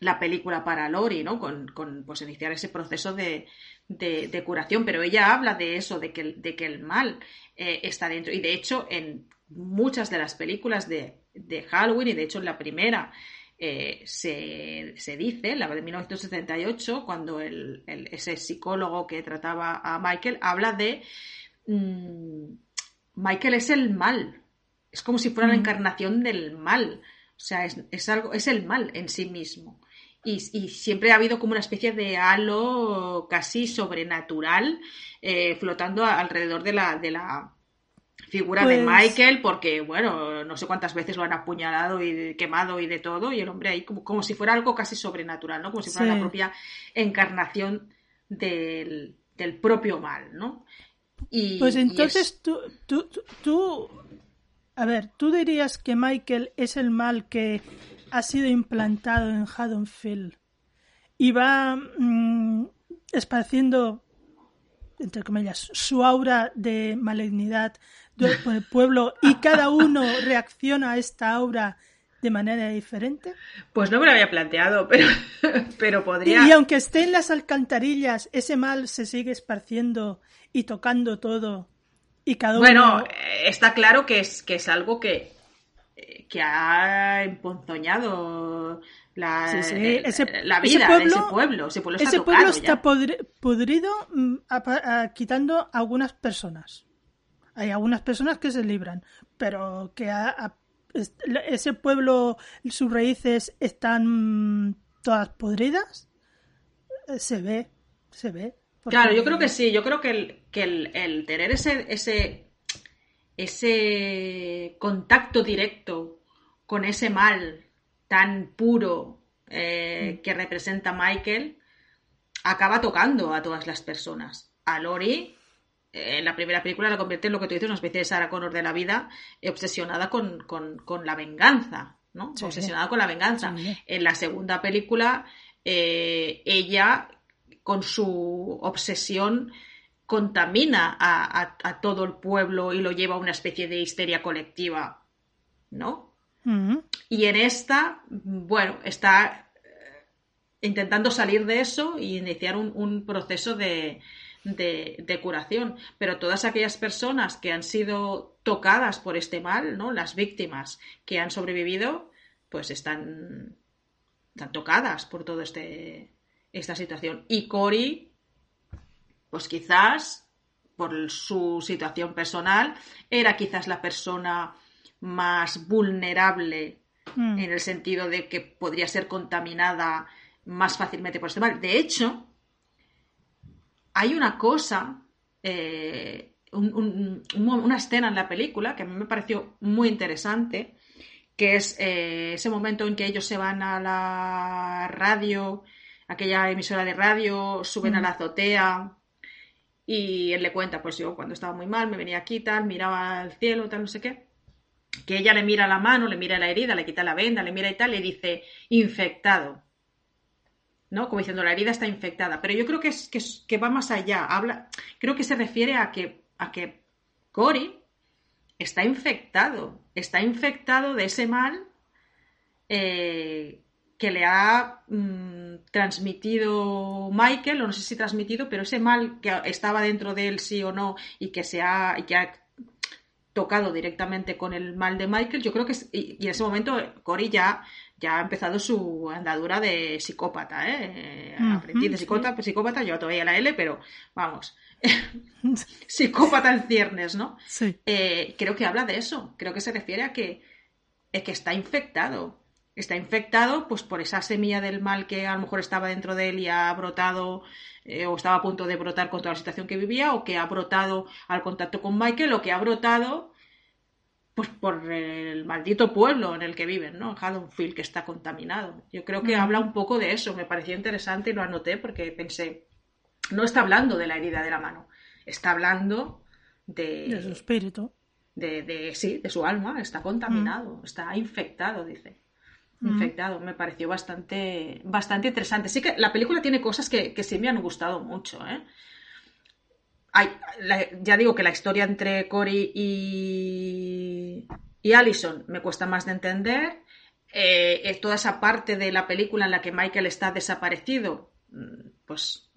la película para Lori, ¿no? Con, pues iniciar ese proceso de, curación. Pero ella habla de eso, de que, de que el mal eh, está dentro. Y de hecho, en muchas de las películas de, Halloween, y de hecho en la primera eh, se, dice, la de 1978, cuando el, ese psicólogo que trataba a Michael habla de mm, Michael es el mal, es como si fuera la mm. encarnación del mal. O sea, es, algo, es el mal en sí mismo. Y, siempre ha habido como una especie de halo casi sobrenatural eh, flotando alrededor de la, de la figura de pues Michael, porque, bueno, no sé cuántas veces lo han apuñalado y quemado y de todo, y el hombre ahí como, como si fuera algo casi sobrenatural, ¿no? Como si fuera la propia encarnación del, propio mal, ¿no? Y, pues entonces tú, tú, tú a ver, ¿tú dirías que Michael es el mal que ha sido implantado en Haddonfield y va mm, esparciendo, entre comillas, su aura de malignidad pueblo y cada uno reacciona a esta aura de manera diferente? Pues no me lo había planteado, pero, pero podría. Y, aunque esté en las alcantarillas, ese mal se sigue esparciendo y tocando todo bueno, eh, está claro que es, que es algo que, que ha emponzoñado la, eh, la vida de ese pueblo. Ese pueblo está, ese pueblo está podrido mm, quitando a algunas personas. Hay algunas personas que se libran, pero que ese pueblo, sus raíces están todas podridas, eh, se ve, se ve. Claro, yo creo que sí, yo creo que el, que el, tener ese, ese, ese contacto directo con ese mal tan puro eh, mm. que representa Michael acaba tocando a todas las personas. A Lori, en la primera película la convierte en lo que tú dices, una especie de Sarah Connor de la vida, obsesionada con, la venganza, ¿no? Obsesionada con la venganza. En la segunda película, eh, ella con su obsesión contamina a, todo el pueblo y lo lleva a una especie de histeria colectiva, ¿no? Mm. Y en esta, bueno, está eh, intentando salir de eso y iniciar un, proceso de, de, curación. Pero todas aquellas personas que han sido tocadas por este mal, ¿no? Las víctimas que han sobrevivido, pues están, están tocadas por todo este, esta situación. Y Cory, pues quizás por su situación personal, era quizás la persona más vulnerable mm. en el sentido de que podría ser contaminada más fácilmente por este mal. De hecho, hay una cosa, eh, una escena en la película que a mí me pareció muy interesante, que es eh, ese momento en que ellos se van a la radio aquella emisora de radio, suben a la azotea y él le cuenta, pues yo cuando estaba muy mal me venía aquí tal, miraba al cielo, tal, no sé qué, que ella le mira la mano, le mira la herida, le quita la venda, le mira y tal, le dice infectado. Como diciendo, la herida está infectada. Pero yo creo que, es, que, va más allá. Habla, creo que se refiere a que, a que Cory está infectado. Está infectado de ese mal eh, que le ha mm, transmitido Michael, o no sé si transmitido, pero ese mal que estaba dentro de él sí o no y que se ha, y que ha tocado directamente con el mal de Michael, yo creo que y, en ese momento Cory ya, ya ha empezado su andadura de psicópata, ¿eh? Aprendí de psicópata, psicópata, yo todavía la L, pero vamos, psicópata en ciernes, ¿no? Sí. Eh, creo que habla de eso, creo que se refiere a que, es que está infectado está infectado pues por esa semilla del mal que a lo mejor estaba dentro de él y ha brotado eh, o estaba a punto de brotar con toda la situación que vivía o que ha brotado al contacto con Michael o que ha brotado pues por el maldito pueblo en el que viven, ¿no? Haddonfield, que está contaminado. Yo creo que habla un poco de eso, me pareció interesante y lo anoté porque pensé, no está hablando de la herida de la mano, está hablando de... De su espíritu. De, de sí, de su alma, está contaminado, está infectado, dice infectado. Me pareció bastante, bastante interesante. Sí que la película tiene cosas que, sí me han gustado mucho. ¿eh? Ya digo que la historia entre Cory y, y Allison me cuesta más de entender. Eh, toda esa parte de la película en la que Michael está desaparecido, mm, pues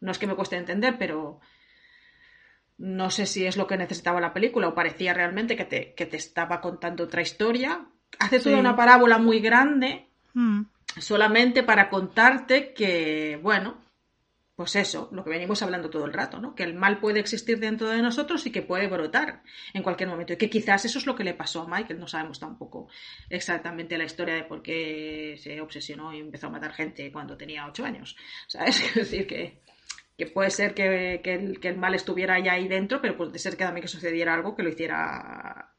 no es que me cueste entender, pero no sé si es lo que necesitaba la película o parecía realmente que te, que te estaba contando otra historia. Hace toda una parábola muy grande mm. solamente para contarte que, bueno, pues eso, lo que venimos hablando todo el rato, ¿no? Que el mal puede existir dentro de nosotros y que puede brotar en cualquier momento. Y que quizás eso es lo que le pasó a Michael. No sabemos tampoco exactamente la historia de por qué se obsesionó y empezó a matar gente cuando tenía ocho años. ¿Sabes? Es decir, que, que puede ser que, el, mal estuviera ya ahí dentro, pero puede ser que también que sucediera algo que lo hiciera.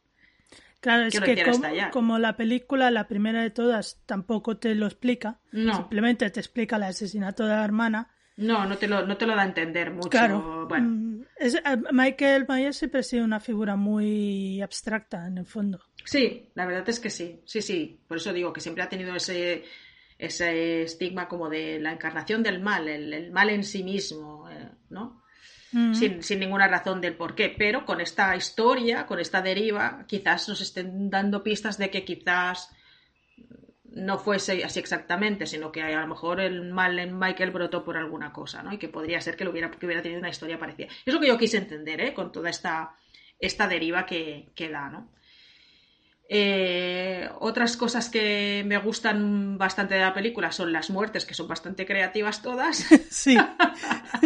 Claro, es que, como, la película, la primera de todas, tampoco te lo explica. Simplemente te explica el asesinato de la hermana. No, no te lo, no te lo da a entender mucho. Claro. Bueno. Mm, es, Michael Myers siempre ha sido una figura muy abstracta, en el fondo. Sí, la verdad es que sí. Sí, sí. Por eso digo que siempre ha tenido ese ese estigma como de la encarnación del mal, el, mal en sí mismo, eh, ¿no? sin, sin, ninguna razón del por qué, pero con esta historia, con esta deriva, quizás nos estén dando pistas de que quizás no fuese así exactamente, sino que a lo mejor el mal en Michael brotó por alguna cosa, ¿no? Y que podría ser que, lo hubiera, que hubiera tenido una historia parecida. Es lo que yo quise entender, ¿eh? Con toda esta, esta deriva que, que da, ¿no? Eh, otras cosas que me gustan bastante de la película son las muertes, que son bastante creativas todas. Sí,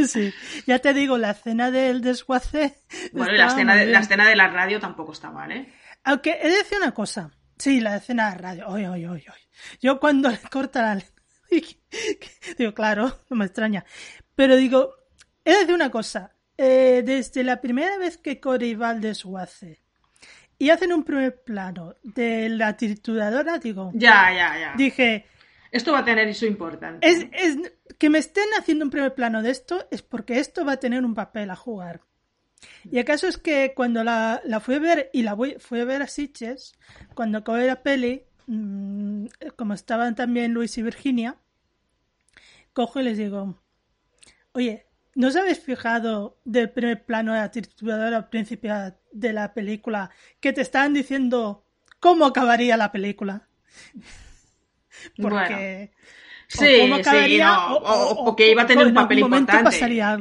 sí. Ya te digo, la escena del desguace. Bueno, y la escena, de, la escena de la radio tampoco está mal, ¿eh? Aunque he de decir una cosa. Sí, la escena de radio. Oy, oy, oy, Yo cuando le cortan digo, claro, no me extraña. Pero digo, he de decir una cosa. Eh, desde la primera vez que Cory va al desguace y hacen un primer plano de la trituradora, digo. Ya, ya, ya. Dije. Esto va a tener su importancia. Es, es, que me estén haciendo un primer plano de esto es porque esto va a tener un papel a jugar. Y acaso es que cuando la, la fui a ver y la voy, fui a ver a Sitches, cuando acabé la peli, mmm, como estaban también Luis y Virginia, cojo y les digo, oye, ¿no os habéis fijado del primer plano de la trituradora al principio de la película que te estaban diciendo cómo acabaría la película. Porque. Sí, sí, o, que iba a tener un papel importante.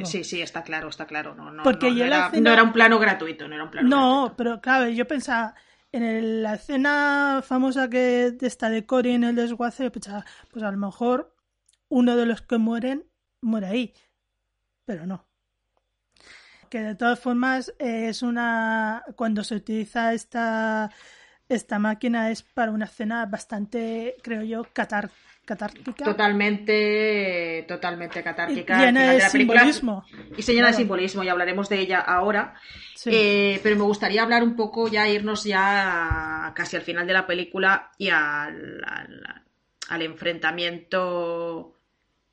Sí, sí, está claro, está claro. No, no, Porque no, era, no, era, un plano gratuito, no era un plano No, pero claro, yo pensaba, en la escena famosa que está de Cory en el desguace, pensaba, pues a lo mejor uno de los que mueren muere ahí. Pero no que de todas formas es una cuando se utiliza esta esta máquina es para una escena bastante creo yo catártica totalmente totalmente catártica y llena de, simbolismo. Y se llena de simbolismo y hablaremos de ella ahora. Eh, pero me gustaría hablar un poco ya irnos ya casi al final de la película y al, al enfrentamiento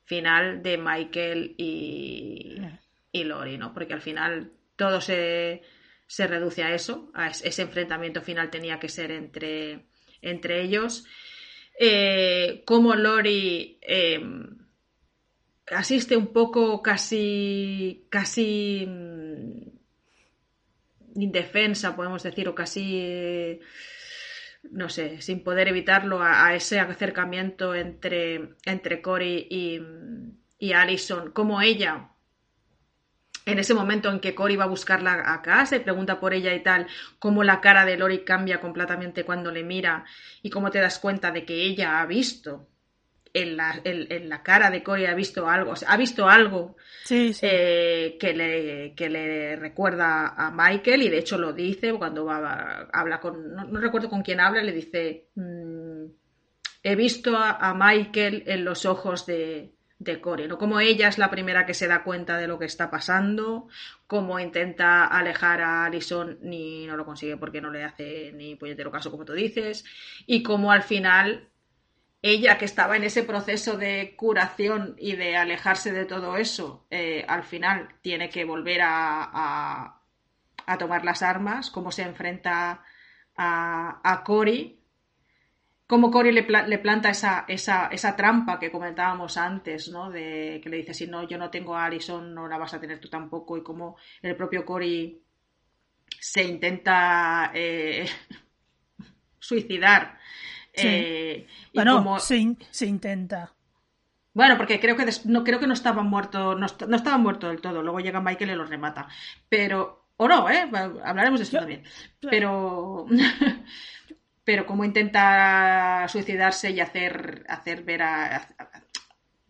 final de Michael y, y Lori, ¿no? Porque al final todo se, reduce a eso, a ese enfrentamiento final tenía que ser entre, entre ellos. Eh, como Lori em, asiste un poco casi, casi mm, indefensa, podemos decir, o casi, no sé, sin poder evitarlo, a, ese acercamiento entre, entre Cory y, y Allison, como ella en ese momento en que Cory va a buscarla a casa y pregunta por ella y tal, cómo la cara de Lori cambia completamente cuando le mira y cómo te das cuenta de que ella ha visto en la, en, la cara de Cory ha visto algo, ha visto algo eh, que, le, que le recuerda a Michael y de hecho lo dice cuando va, habla con, no, recuerdo con quién habla, le dice, mm, he visto a Michael en los ojos de, de Cory, ¿no? Como ella es la primera que se da cuenta de lo que está pasando, cómo intenta alejar a Alison ni no lo consigue porque no le hace ni puñetero caso como tú dices, y cómo al final ella que estaba en ese proceso de curación y de alejarse de todo eso, eh, al final tiene que volver a, a, tomar las armas, cómo se enfrenta a, a cómo Cory le, le planta esa, esa, esa, trampa que comentábamos antes, ¿no? De que le dice, si no, yo no tengo a Alison, no la vas a tener tú tampoco, y cómo el propio Cory se intenta eh, suicidar. Eh, bueno, se, se, intenta. Bueno, porque creo que no creo que no estaba muerto, no, no estaba muerto del todo. Luego llega Michael y lo remata. Pero o no, ¿eh? Hablaremos de eso también. Pero pero cómo intenta suicidarse y hacer hacer ver a,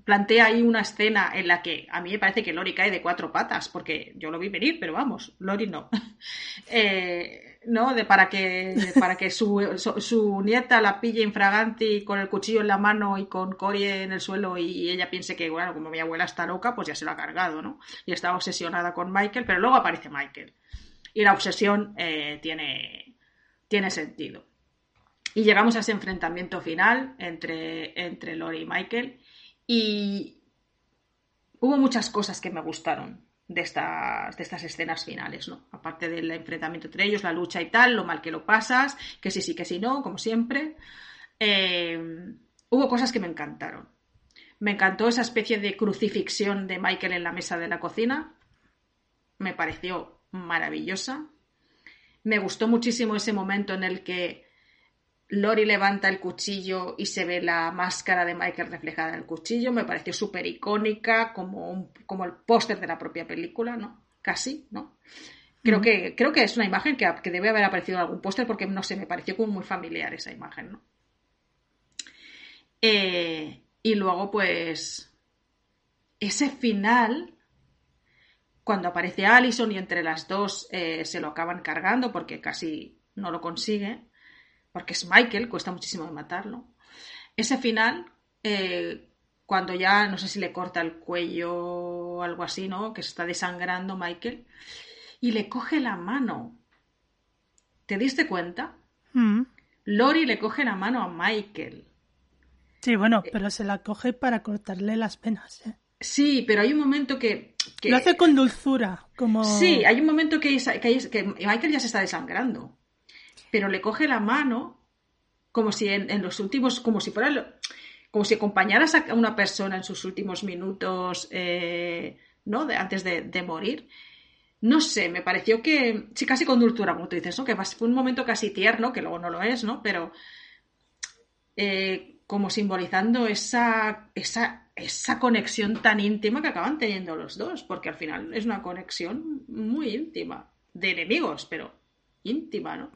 plantea ahí una escena en la que a mí me parece que Lori cae de cuatro patas, porque yo lo vi venir, pero vamos, Lori no. eh, ¿no? De para que, para que su, su, nieta la pille infraganti con el cuchillo en la mano y con Cory en el suelo y ella piense que, bueno, como mi abuela está loca, pues ya se lo ha cargado, ¿no? Y está obsesionada con Michael, pero luego aparece Michael. Y la obsesión eh, tiene, tiene sentido. Y llegamos a ese enfrentamiento final entre, entre Lori y Michael. Y hubo muchas cosas que me gustaron de estas, de estas escenas finales, ¿no? Aparte del enfrentamiento entre ellos, la lucha y tal, lo mal que lo pasas, que sí, sí, que sí, no, como siempre. Eh, hubo cosas que me encantaron. Me encantó esa especie de crucifixión de Michael en la mesa de la cocina. Me pareció maravillosa. Me gustó muchísimo ese momento en el que Lori levanta el cuchillo y se ve la máscara de Michael reflejada en el cuchillo. Me pareció súper icónica, como, como el póster de la propia película, ¿no? Casi, ¿no? Creo, que, creo que es una imagen que, que debe haber aparecido en algún póster porque, no sé, me pareció como muy familiar esa imagen, ¿no? Eh, y luego, pues, ese final, cuando aparece Allison y entre las dos eh, se lo acaban cargando porque casi no lo consigue porque es Michael, cuesta muchísimo de matarlo. Ese final, eh, cuando ya no sé si le corta el cuello o algo así, ¿no? Que se está desangrando Michael, y le coge la mano. ¿Te diste cuenta? Mm. Lori le coge la mano a Michael. Sí, bueno, eh, pero se la coge para cortarle las penas, ¿eh? Sí, pero hay un momento que, Lo hace con dulzura, como... Sí, hay un momento que, que Michael ya se está desangrando pero le coge la mano como si en, los últimos, como si fuera, como si acompañaras a una persona en sus últimos minutos, eh, ¿no? Antes de, morir. No sé, me pareció que, sí, casi con dulzura, como tú dices, ¿no? Que fue un momento casi tierno, que luego no lo es, ¿no? Pero eh, como simbolizando esa, esa, esa conexión tan íntima que acaban teniendo los dos, porque al final es una conexión muy íntima, de enemigos, pero íntima, ¿no?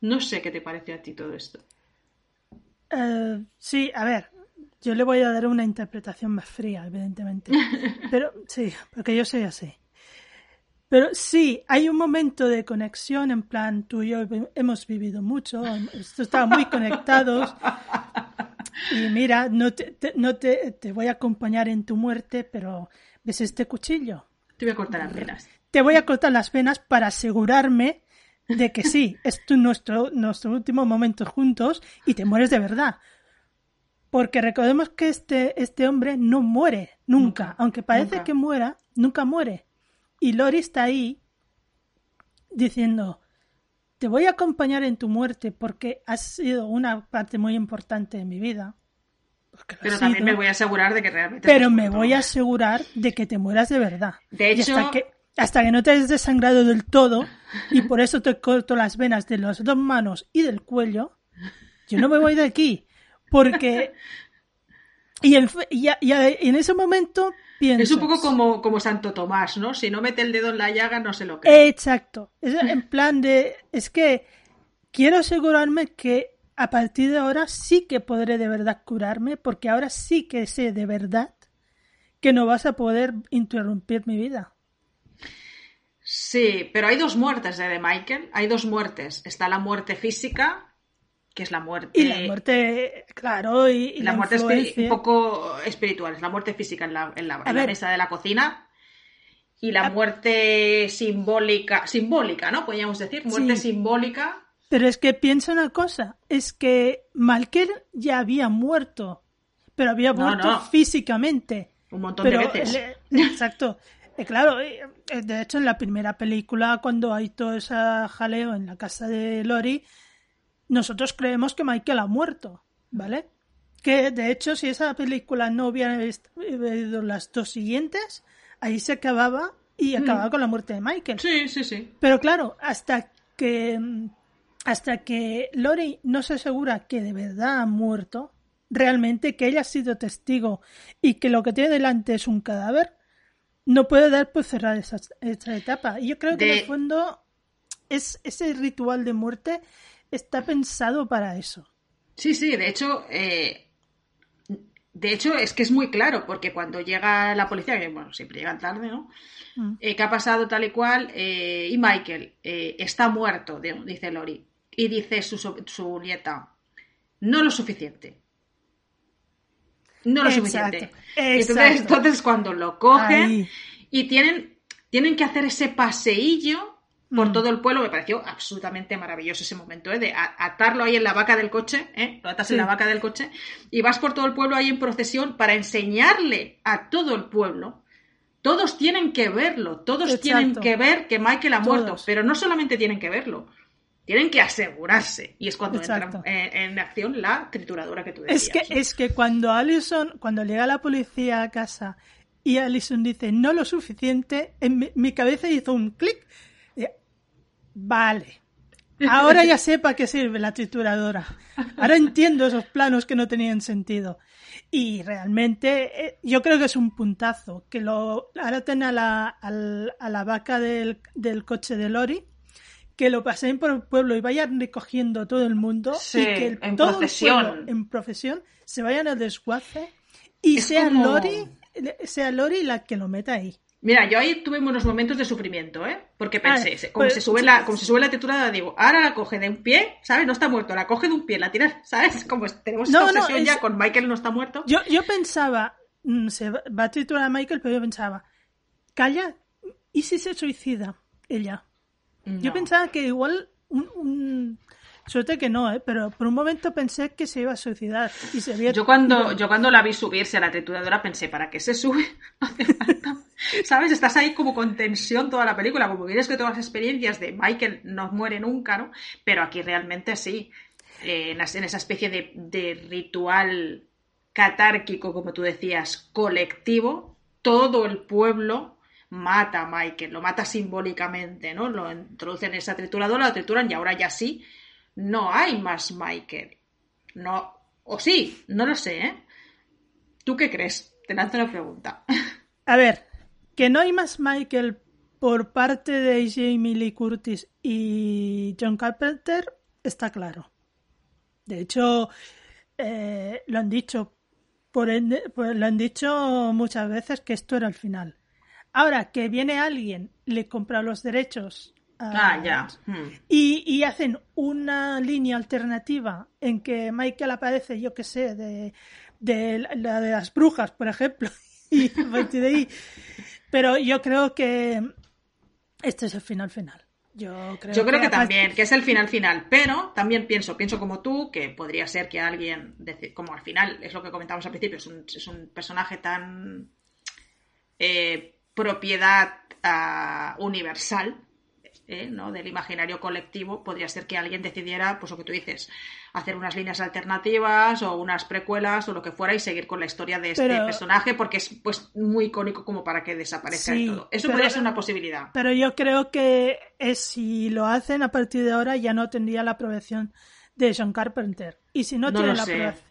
No sé qué te parece a ti todo esto. Eh, sí, a ver, yo le voy a dar una interpretación más fría, evidentemente. Pero sí, porque yo soy así. Pero sí, hay un momento de conexión, en plan, tú y yo hemos vivido mucho, estamos muy conectados. Y mira, no, te, no te, te, voy a acompañar en tu muerte, pero ¿ves este cuchillo? Te voy a cortar las venas. Te voy a cortar las venas para asegurarme de que sí, es tu, nuestro, nuestro último momento juntos y te mueres de verdad. Porque recordemos que este, este hombre no muere nunca. Aunque parece que muera, nunca muere. Y Lori está ahí diciendo, te voy a acompañar en tu muerte porque has sido una parte muy importante de mi vida. Pero también me voy a asegurar de que realmente... Pero me voy a asegurar de que te mueras de verdad. De hecho, que, hasta que no te hayas desangrado del todo y por eso te corto las venas de las dos manos y del cuello, yo no me voy de aquí. Porque. Y, en ese momento pienso. Es un poco como, como Santo Tomás, ¿no? Si no mete el dedo en la llaga, no se lo cree. Exacto. Es en plan de. Es que quiero asegurarme que a partir de ahora sí que podré de verdad curarme, porque ahora sí que sé de verdad que no vas a poder interrumpir mi vida. Sí, pero hay dos muertes de Michael. Hay dos muertes. Está la muerte física, que es la muerte. Y la muerte, claro, y, la, muerte un poco espiritual. Es la muerte física en la, en la, mesa de la cocina. Y la muerte simbólica, simbólica, ¿no? Podríamos decir, muerte simbólica. Pero es que piensa una cosa, es que Michael ya había muerto, pero había muerto físicamente. Un montón de veces. exacto. Eh, claro, eh, eh, de hecho en la primera película, cuando hay todo ese jaleo en la casa de Lori, nosotros creemos que Michael ha muerto. ¿vale? Que de hecho, si esa película no hubiera habido las dos siguientes, ahí se acababa y Mm. acababa con la muerte de Michael. Sí, sí, sí. Pero claro, hasta que hasta que Lori no se asegura que de verdad ha muerto, realmente que ella ha sido testigo y que lo que tiene delante es un cadáver, no puede dar por cerrar esa, esa etapa. Y yo creo que en De- el fondo es, ese ritual de muerte está pensado para eso. Sí, sí, de hecho, eh, de hecho es que es muy claro, porque cuando llega la policía, que bueno, siempre llegan tarde, ¿no? Mm. Eh, que ha pasado tal y cual, eh, y Michael eh, está muerto, dice Lori, y dice su, su nieta, no lo suficiente. No lo Exacto, suficiente. Entonces, exacto. entonces cuando lo cogen Ahí. y tienen, tienen que hacer ese paseillo por Mm. todo el pueblo, me pareció absolutamente maravilloso ese momento, ¿eh? de atarlo ahí en la vaca del coche, ¿eh? lo atas Sí. en la vaca del coche, y vas por todo el pueblo ahí en procesión para enseñarle a todo el pueblo. Todos tienen que verlo, todos Exacto. tienen que ver que Michael ha muerto, pero no solamente tienen que verlo, tienen que asegurarse. Y es cuando Exacto. entra en, en acción la trituradora que tú decías. Es que, es que cuando Allison, cuando llega la policía a casa y Allison dice no lo suficiente, en mi, mi cabeza hizo un clic. Vale. Ahora ya sé para qué sirve la trituradora. Ahora entiendo esos planos que no tenían sentido. Y realmente eh, yo creo que es un puntazo. Que lo aten a la, a la vaca del, del coche de Lori, que lo pasen por el pueblo y vayan recogiendo todo el mundo Sí, y que el- en todo procesión. el pueblo en profesión se vayan al desguace y Es sea como- Lori sea Lori la que lo meta ahí. Mira, yo ahí tuve unos momentos de sufrimiento, ¿eh? Porque pensé, Ah, se- como, pues, se sube la, como se sube la digo, ahora la coge de un pie, ¿sabes? No está muerto, la coge de un pie, la tira, ¿sabes? Como tenemos esta No, no, obsesión es- ya con Michael no está muerto. Yo, yo pensaba, mm, se va a triturar a Michael, pero yo pensaba, calla, ¿y si se suicida ella? Yo pensaba que igual un, un- suerte que no, ¿eh? pero por un momento pensé que se iba a suicidar y se había Yo cuando, yo cuando la vi subirse a la trituradora pensé, ¿para qué se sube? No hace falta. ¿Sabes? Estás ahí como con tensión toda la película, como vienes que todas las experiencias de Michael no muere nunca, ¿no? Pero aquí realmente sí. Eh, en esa especie de, de ritual catárquico, como tú decías, colectivo, todo el pueblo mata a Michael, lo mata simbólicamente, ¿no? Lo introducen en esa trituradora, lo trituran y ahora ya sí, no hay más Michael. No, o sí, no lo sé, ¿eh? ¿Tú qué crees? Te lanzo la pregunta. A ver, que no hay más Michael por parte de Jamie Lee Curtis y John Carpenter está claro. De hecho, eh, lo han dicho por pues lo han dicho muchas veces que esto era el final. Ahora que viene alguien, le compra los derechos Ah, ya. Hmm. y, y hacen una línea alternativa en que Michael aparece, yo que sé, de, de la- de las brujas, por ejemplo, y de ahí. Pero yo creo que este es el final final. Yo creo, Yo creo que también, que es el final final, pero también pienso, pienso como tú, que podría ser que alguien, como al final, es lo que comentamos al principio, es un, es un personaje tan eh, propiedad ah, universal, eh, ¿no? del imaginario colectivo, podría ser que alguien decidiera, pues lo que tú dices, hacer unas líneas alternativas o unas precuelas o lo que fuera y seguir con la historia de este Pero- personaje porque es pues muy icónico como para que desaparezca Sí, todo. Eso pero- podría ser una posibilidad. Pero yo creo que es, si lo hacen a partir de ahora ya no tendría la aprobación de John Carpenter. Y si no, No tiene la aprobación.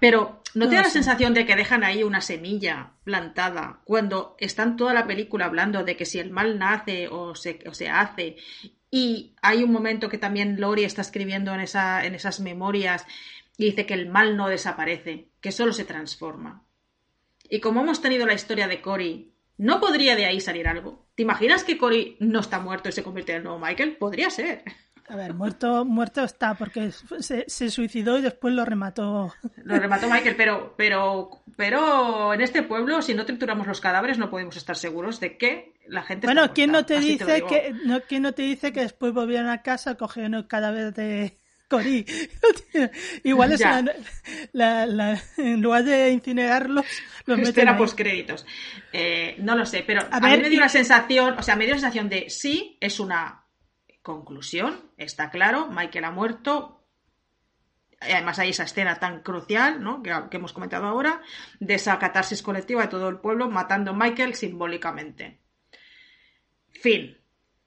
Pero ¿no No te da la sensación de que dejan ahí una semilla plantada cuando están toda la película hablando de que si el mal nace o se, o se hace? Y hay un momento que también Lori está escribiendo en, esa, en esas memorias y dice que el mal no desaparece, que solo se transforma. Y como hemos tenido la historia de Cory, ¿no podría de ahí salir algo? ¿Te imaginas que Cory no está muerto y se convierte en el nuevo Michael? Podría ser. A ver, muerto, muerto está porque se, se suicidó y después lo remató. Lo remató Michael, pero, pero, pero en este pueblo, si no trituramos los cadáveres, no podemos estar seguros de que la gente. está Bueno, ¿quién no te Así dice que no, quién no te dice que después volvieron a casa cogieron el cadáver de Cory? Igual es la, la- la- en lugar de incinerarlos, los Este meten postcréditos. Eh, no lo sé, pero a, A mí me dio y- una sensación, o sea, me dio la sensación de sí, es una conclusión, está claro, Michael ha muerto, además hay esa escena tan crucial, ¿no? Que, que, hemos comentado ahora, de esa catarsis colectiva de todo el pueblo matando a Michael simbólicamente. Fin.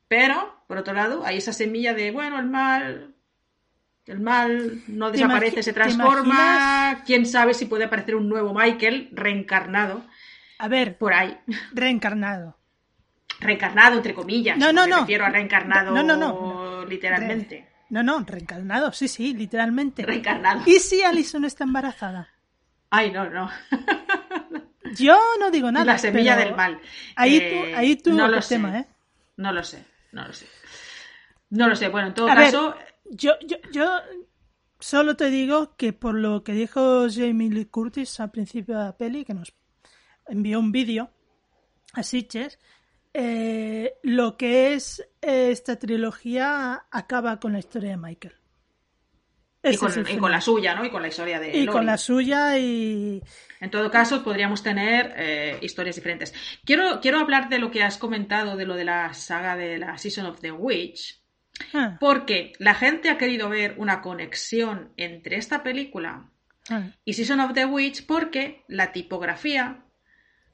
Pero, por otro lado, hay esa semilla de, bueno, el mal, el mal no desaparece, se transforma. Quién sabe si puede aparecer un nuevo Michael reencarnado. A ver, por ahí. Reencarnado. Reencarnado, entre comillas. No, no, no. Me refiero a reencarnado no, no, no. Literalmente. No, no, reencarnado, sí, sí, literalmente. Reencarnado. ¿Y si Alison está embarazada? Ay, no, no. Yo no digo nada. La semilla del mal. Ahí Eh, tú, ahí tú no lo sé. tema, ¿eh? No lo sé, no lo sé. No lo sé. Bueno, en todo A ver, caso, Yo, yo, yo solo te digo que por lo que dijo Jamie Lee Curtis al principio de la peli, que nos envió un vídeo a Sitges, eh, lo que es eh, esta trilogía acaba con la historia de Michael. y con, y la suya, ¿no? Y con la historia de Y Lori. con la suya y... En todo caso, podríamos tener eh, historias diferentes. Quiero, quiero hablar de lo que has comentado, de lo de la saga de la Season of the Witch, Ah, porque la gente ha querido ver una conexión entre esta película ah, y Season of the Witch porque la tipografía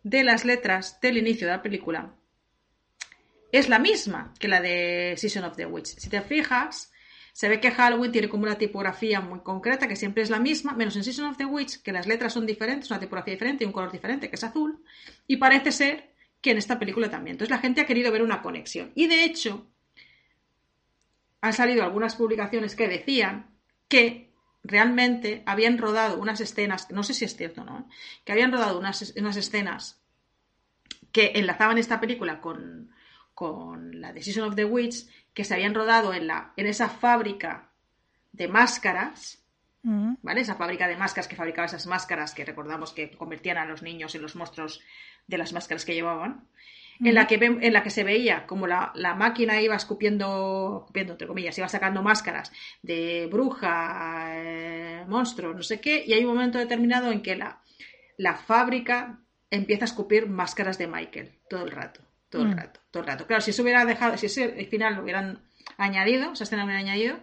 de las letras del inicio de la película es la misma que la de Season of the Witch. Si te fijas, se ve que Halloween tiene como una tipografía muy concreta que siempre es la misma, menos en Season of the Witch, que las letras son diferentes, una tipografía diferente y un color diferente, que es azul, y parece ser que en esta película también. Entonces la gente ha querido ver una conexión. Y de hecho, han salido algunas publicaciones que decían que realmente habían rodado unas escenas, no sé si es cierto o no, que habían rodado unas, unas escenas que enlazaban esta película con, con la de Season of the Witch, que se habían rodado en, la, en esa fábrica de máscaras, ¿vale? Esa fábrica de máscaras que fabricaba esas máscaras que recordamos que convertían a los niños en los monstruos de las máscaras que llevaban. En la, que, en la que se veía como la, la máquina iba escupiendo, escupiendo, entre comillas, iba sacando máscaras de bruja, eh, monstruo, no sé qué, y hay un momento determinado en que la, la fábrica empieza a escupir máscaras de Michael todo el rato, todo el Mm. rato, todo el rato. Claro, si eso hubiera dejado, si ese final lo hubieran añadido, esa escena lo hubieran añadido,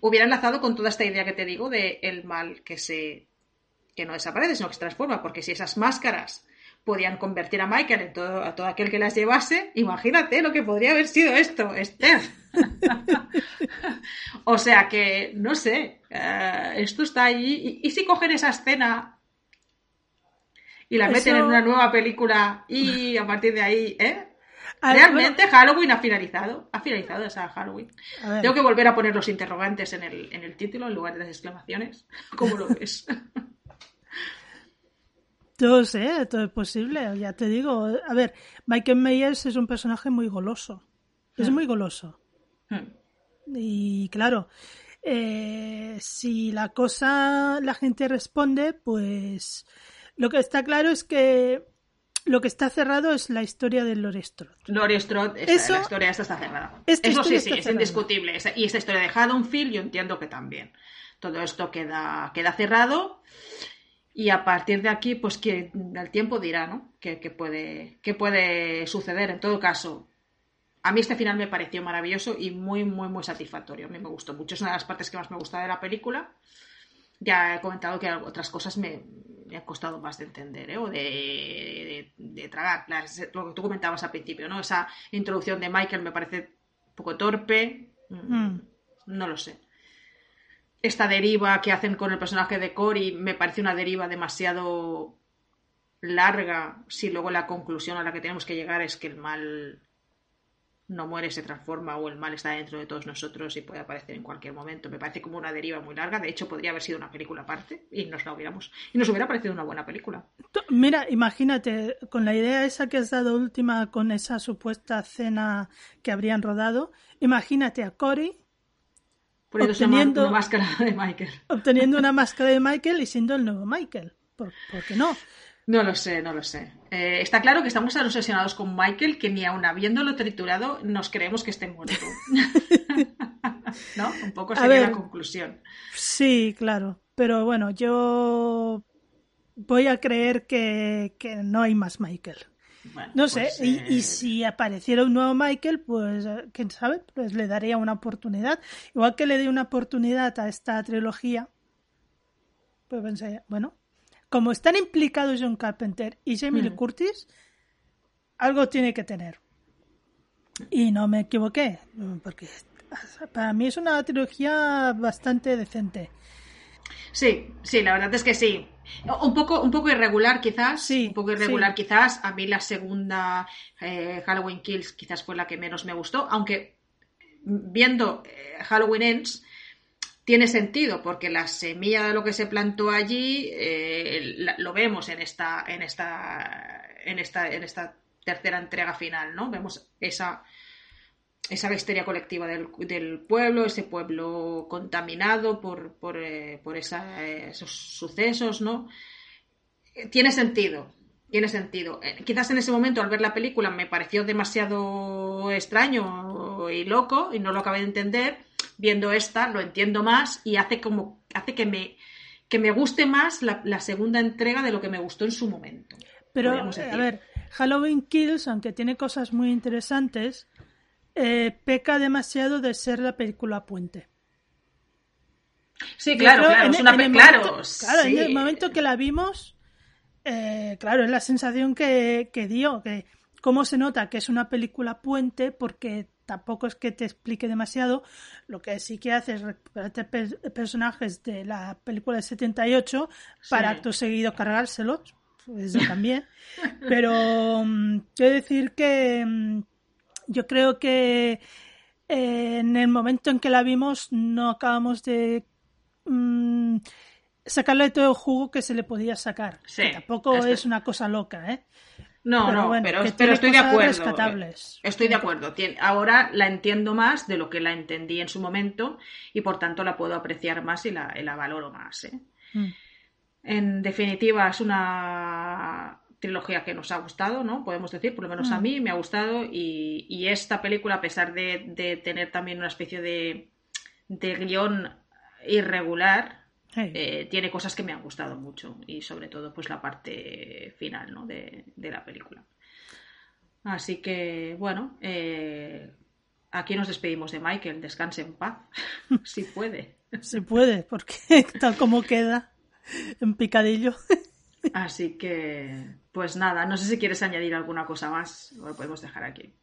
hubiera enlazado con toda esta idea que te digo de el mal que se que no desaparece, sino que se transforma, porque si esas máscaras podían convertir a Michael en todo, a todo aquel que las llevase, imagínate lo que podría haber sido esto, Esther. o sea que, no sé, eh, esto está ahí. ¿Y, y si cogen esa escena y la meten en una nueva película y a partir de ahí, ¿eh? Ver, Realmente Halloween ha finalizado. Ha finalizado esa Halloween. Tengo que volver a poner los interrogantes en el, en el título en lugar de las exclamaciones. ¿Cómo lo ves? todo sé, todo es posible, ya te digo. A ver, Michael Myers es un personaje muy goloso. Es Hmm. muy goloso. Hmm. Y claro, eh, si la cosa, la gente responde, pues lo que está claro es que lo que está cerrado es la historia de. Laurie Strode, esta- Eso- la historia esta está cerrada. esta Eso sí, sí, es cerrada. indiscutible. Y esta historia de Haddonfield yo entiendo que también. Todo esto queda, queda cerrado y a partir de aquí, pues que el tiempo dirá, ¿no? ¿Qué, qué puede, qué puede suceder? En todo caso, a mí este final me pareció maravilloso y muy, muy, muy satisfactorio. A mí me gustó mucho. Es una de las partes que más me gusta de la película. Ya he comentado que otras cosas me, me han costado más de entender ¿eh? o de, de- de tragar. Las- lo que tú comentabas al principio, ¿no? Esa introducción de Michael me parece un poco torpe. Mm, Mm. No lo sé. Esta deriva que hacen con el personaje de Cory me parece una deriva demasiado larga si luego la conclusión a la que tenemos que llegar es que el mal no muere, se transforma o el mal está dentro de todos nosotros y puede aparecer en cualquier momento. Me parece como una deriva muy larga. De hecho, podría haber sido una película aparte y nos la hubiéramos y nos hubiera parecido una buena película. Mira, imagínate, con la idea esa que has dado última, con esa supuesta cena que habrían rodado, imagínate a Cory Obteniendo- una máscara de Michael. obteniendo una máscara de Michael y siendo el nuevo Michael. ¿Por, por qué no? No lo sé, no lo sé. Eh, está claro que estamos tan obsesionados con Michael que ni aun habiéndolo triturado nos creemos que esté muerto. ¿No? Un poco sería la conclusión. Sí, claro. Pero bueno, yo voy a creer que, que no hay más Michael. Bueno, No sé, pues, y, eh, y si apareciera un nuevo Michael, pues, eh, quién sabe, pues le daría una oportunidad. Igual que le di una oportunidad a esta trilogía, Pues pensé, bueno, como están implicados John Carpenter y Jamie Lee Curtis, algo tiene que tener. Y no me equivoqué, porque para mí es una trilogía bastante decente. Sí, sí, la verdad es que sí. Un poco, un poco irregular quizás. Sí, un poco irregular quizás. A mí la segunda eh, Halloween Kills quizás fue la que menos me gustó, aunque viendo eh, Halloween Ends tiene sentido porque la semilla de lo que se plantó allí eh, lo vemos en esta, en esta, en esta, en esta tercera entrega final, ¿no? Vemos esa esa histeria colectiva del, pueblo, ese pueblo contaminado por, por, eh, esos sucesos, ¿no? Tiene sentido, tiene sentido. Eh, quizás en ese momento, al ver la película, me pareció demasiado extraño y loco y no lo acabé de entender. Viendo esta, lo entiendo más y hace como hace que me, que me guste más la, la segunda entrega de lo que me gustó en su momento. Pero, a ver, Halloween Kills, aunque tiene cosas muy interesantes, eh, peca demasiado de ser la película puente. Sí, claro, claro, es una claro, claro en el momento que la vimos, eh, claro, es la sensación que, dio, que cómo se nota que es una película puente, porque tampoco es que te explique demasiado, lo que sí que hace es recuperarte personajes de la película de 78 para acto seguido cargárselos, eso también, pero mm, quiero decir que mm, yo creo que eh, en el momento en que la vimos no acabamos de mm, sacarle todo el jugo que se le podía sacar. tampoco es una cosa loca, ¿eh? No, no, pero, estoy de acuerdo. Estoy de acuerdo. Ahora la entiendo más de lo que la entendí en su momento y por tanto la puedo apreciar más y la, valoro más. ¿eh? Mm. En definitiva, es una trilogía que nos ha gustado, ¿no? Podemos decir, por lo menos a mm. mí me ha gustado y, esta película, a pesar de, tener también una especie de, guion irregular, eh, tiene cosas que me han gustado mucho y sobre todo pues la parte final ¿no? de, la película. Así que, bueno, eh, aquí nos despedimos de Michael, descanse en paz, si puede. Se puede, porque tal como queda, en picadillo. Así que, pues nada, no sé si quieres añadir alguna cosa más o lo podemos dejar aquí.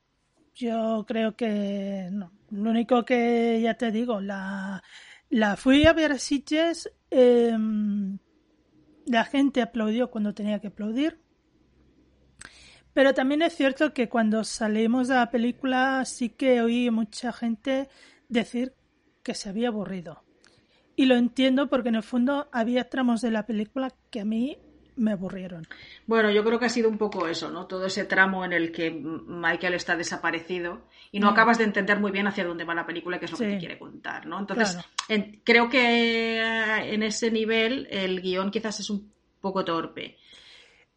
Yo creo que no. Lo único que ya te digo, la, la fui a ver a Sitges, em, la gente aplaudió cuando tenía que aplaudir. Pero también es cierto que cuando salimos de la película sí que oí mucha gente decir que se había aburrido. Y lo entiendo porque en el fondo había tramos de la película que a mí me aburrieron. Bueno, yo creo que ha sido un poco eso, ¿no? Todo ese tramo en el que Michael está desaparecido y no mm. acabas de entender muy bien hacia dónde va la película y qué es lo que te quiere contar, ¿no? Entonces, creo que eh, en ese nivel el guion quizás es un poco torpe.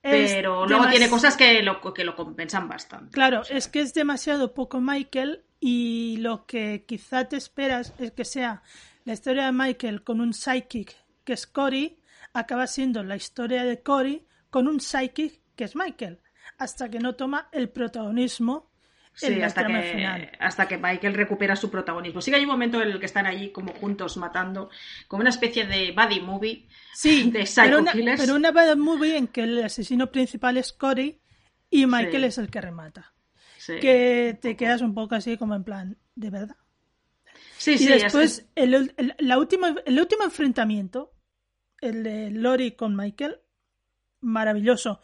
pero luego tiene cosas que lo, que lo compensan bastante. Claro, es que es demasiado poco Michael y lo que quizá te esperas es que sea la historia de Michael con un psychic que es Cory acaba siendo la historia de Cory con un psychic que es Michael, hasta que no toma el protagonismo Sí, hasta que, hasta que Michael recupera su protagonismo. Sí que hay un momento en el que están allí como juntos matando, como una especie de buddy movie sí, de Psycho pero una, Pero una buddy movie en que el asesino principal es Cory y Michael es el que remata. Que te quedas un poco así como en plan, ¿de verdad? Sí, y sí. después, el, la última, el último enfrentamiento el de Lori con Michael, maravilloso.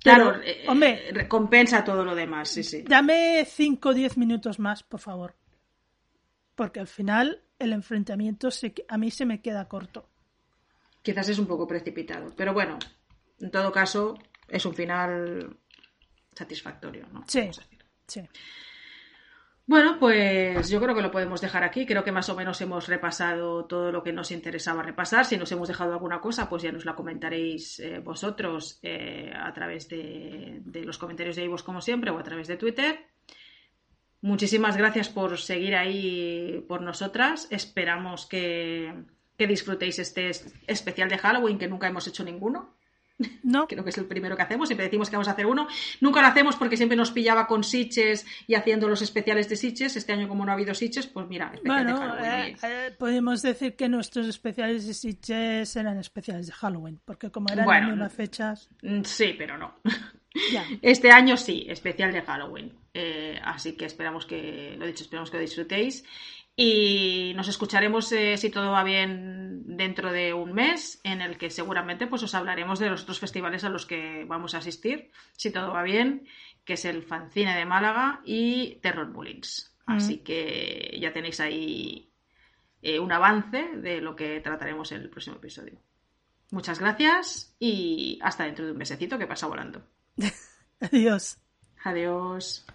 Claro, eh, hombre, recompensa todo lo demás, sí, sí. Dame 5 o 10 minutos más, por favor. Porque al final el enfrentamiento a mí se me queda corto. Quizás es un poco precipitado, pero bueno, en todo caso es un final satisfactorio, ¿no? Sí, sí. Bueno, pues yo creo que lo podemos dejar aquí. Creo que más o menos hemos repasado todo lo que nos interesaba repasar. Si nos hemos dejado alguna cosa, pues ya nos la comentaréis eh, vosotros eh, a través de, los comentarios de Ivos, como siempre, o a través de Twitter. Muchísimas gracias por seguir ahí por nosotras. Esperamos que, que disfrutéis este especial de Halloween, que nunca hemos hecho ninguno. No. Creo que es el primero que hacemos. Siempre decimos que vamos a hacer uno. Nunca lo hacemos porque siempre nos pillaba con Sitches y haciendo los especiales de Sitches. Este año, como no ha habido Sitches, pues mira, especial de Bueno, Halloween. eh, eh, podemos decir que nuestros especiales de Sitges eran especiales de Halloween, porque como eran Bueno. las mismas fechas, Sí, pero no. ya. Este año sí, especial de Halloween. Eh, así que esperamos que, lo dicho, esperamos que lo disfrutéis. Y nos escucharemos, eh, si todo va bien, dentro de un mes, en el que seguramente pues, os hablaremos de los otros festivales a los que vamos a asistir, si todo va bien, que es el Fancine de Málaga y Terror Bullings. Así que ya tenéis ahí eh, un avance de lo que trataremos en el próximo episodio. Muchas gracias y hasta dentro de un mesecito que pasa volando. Adiós. Adiós.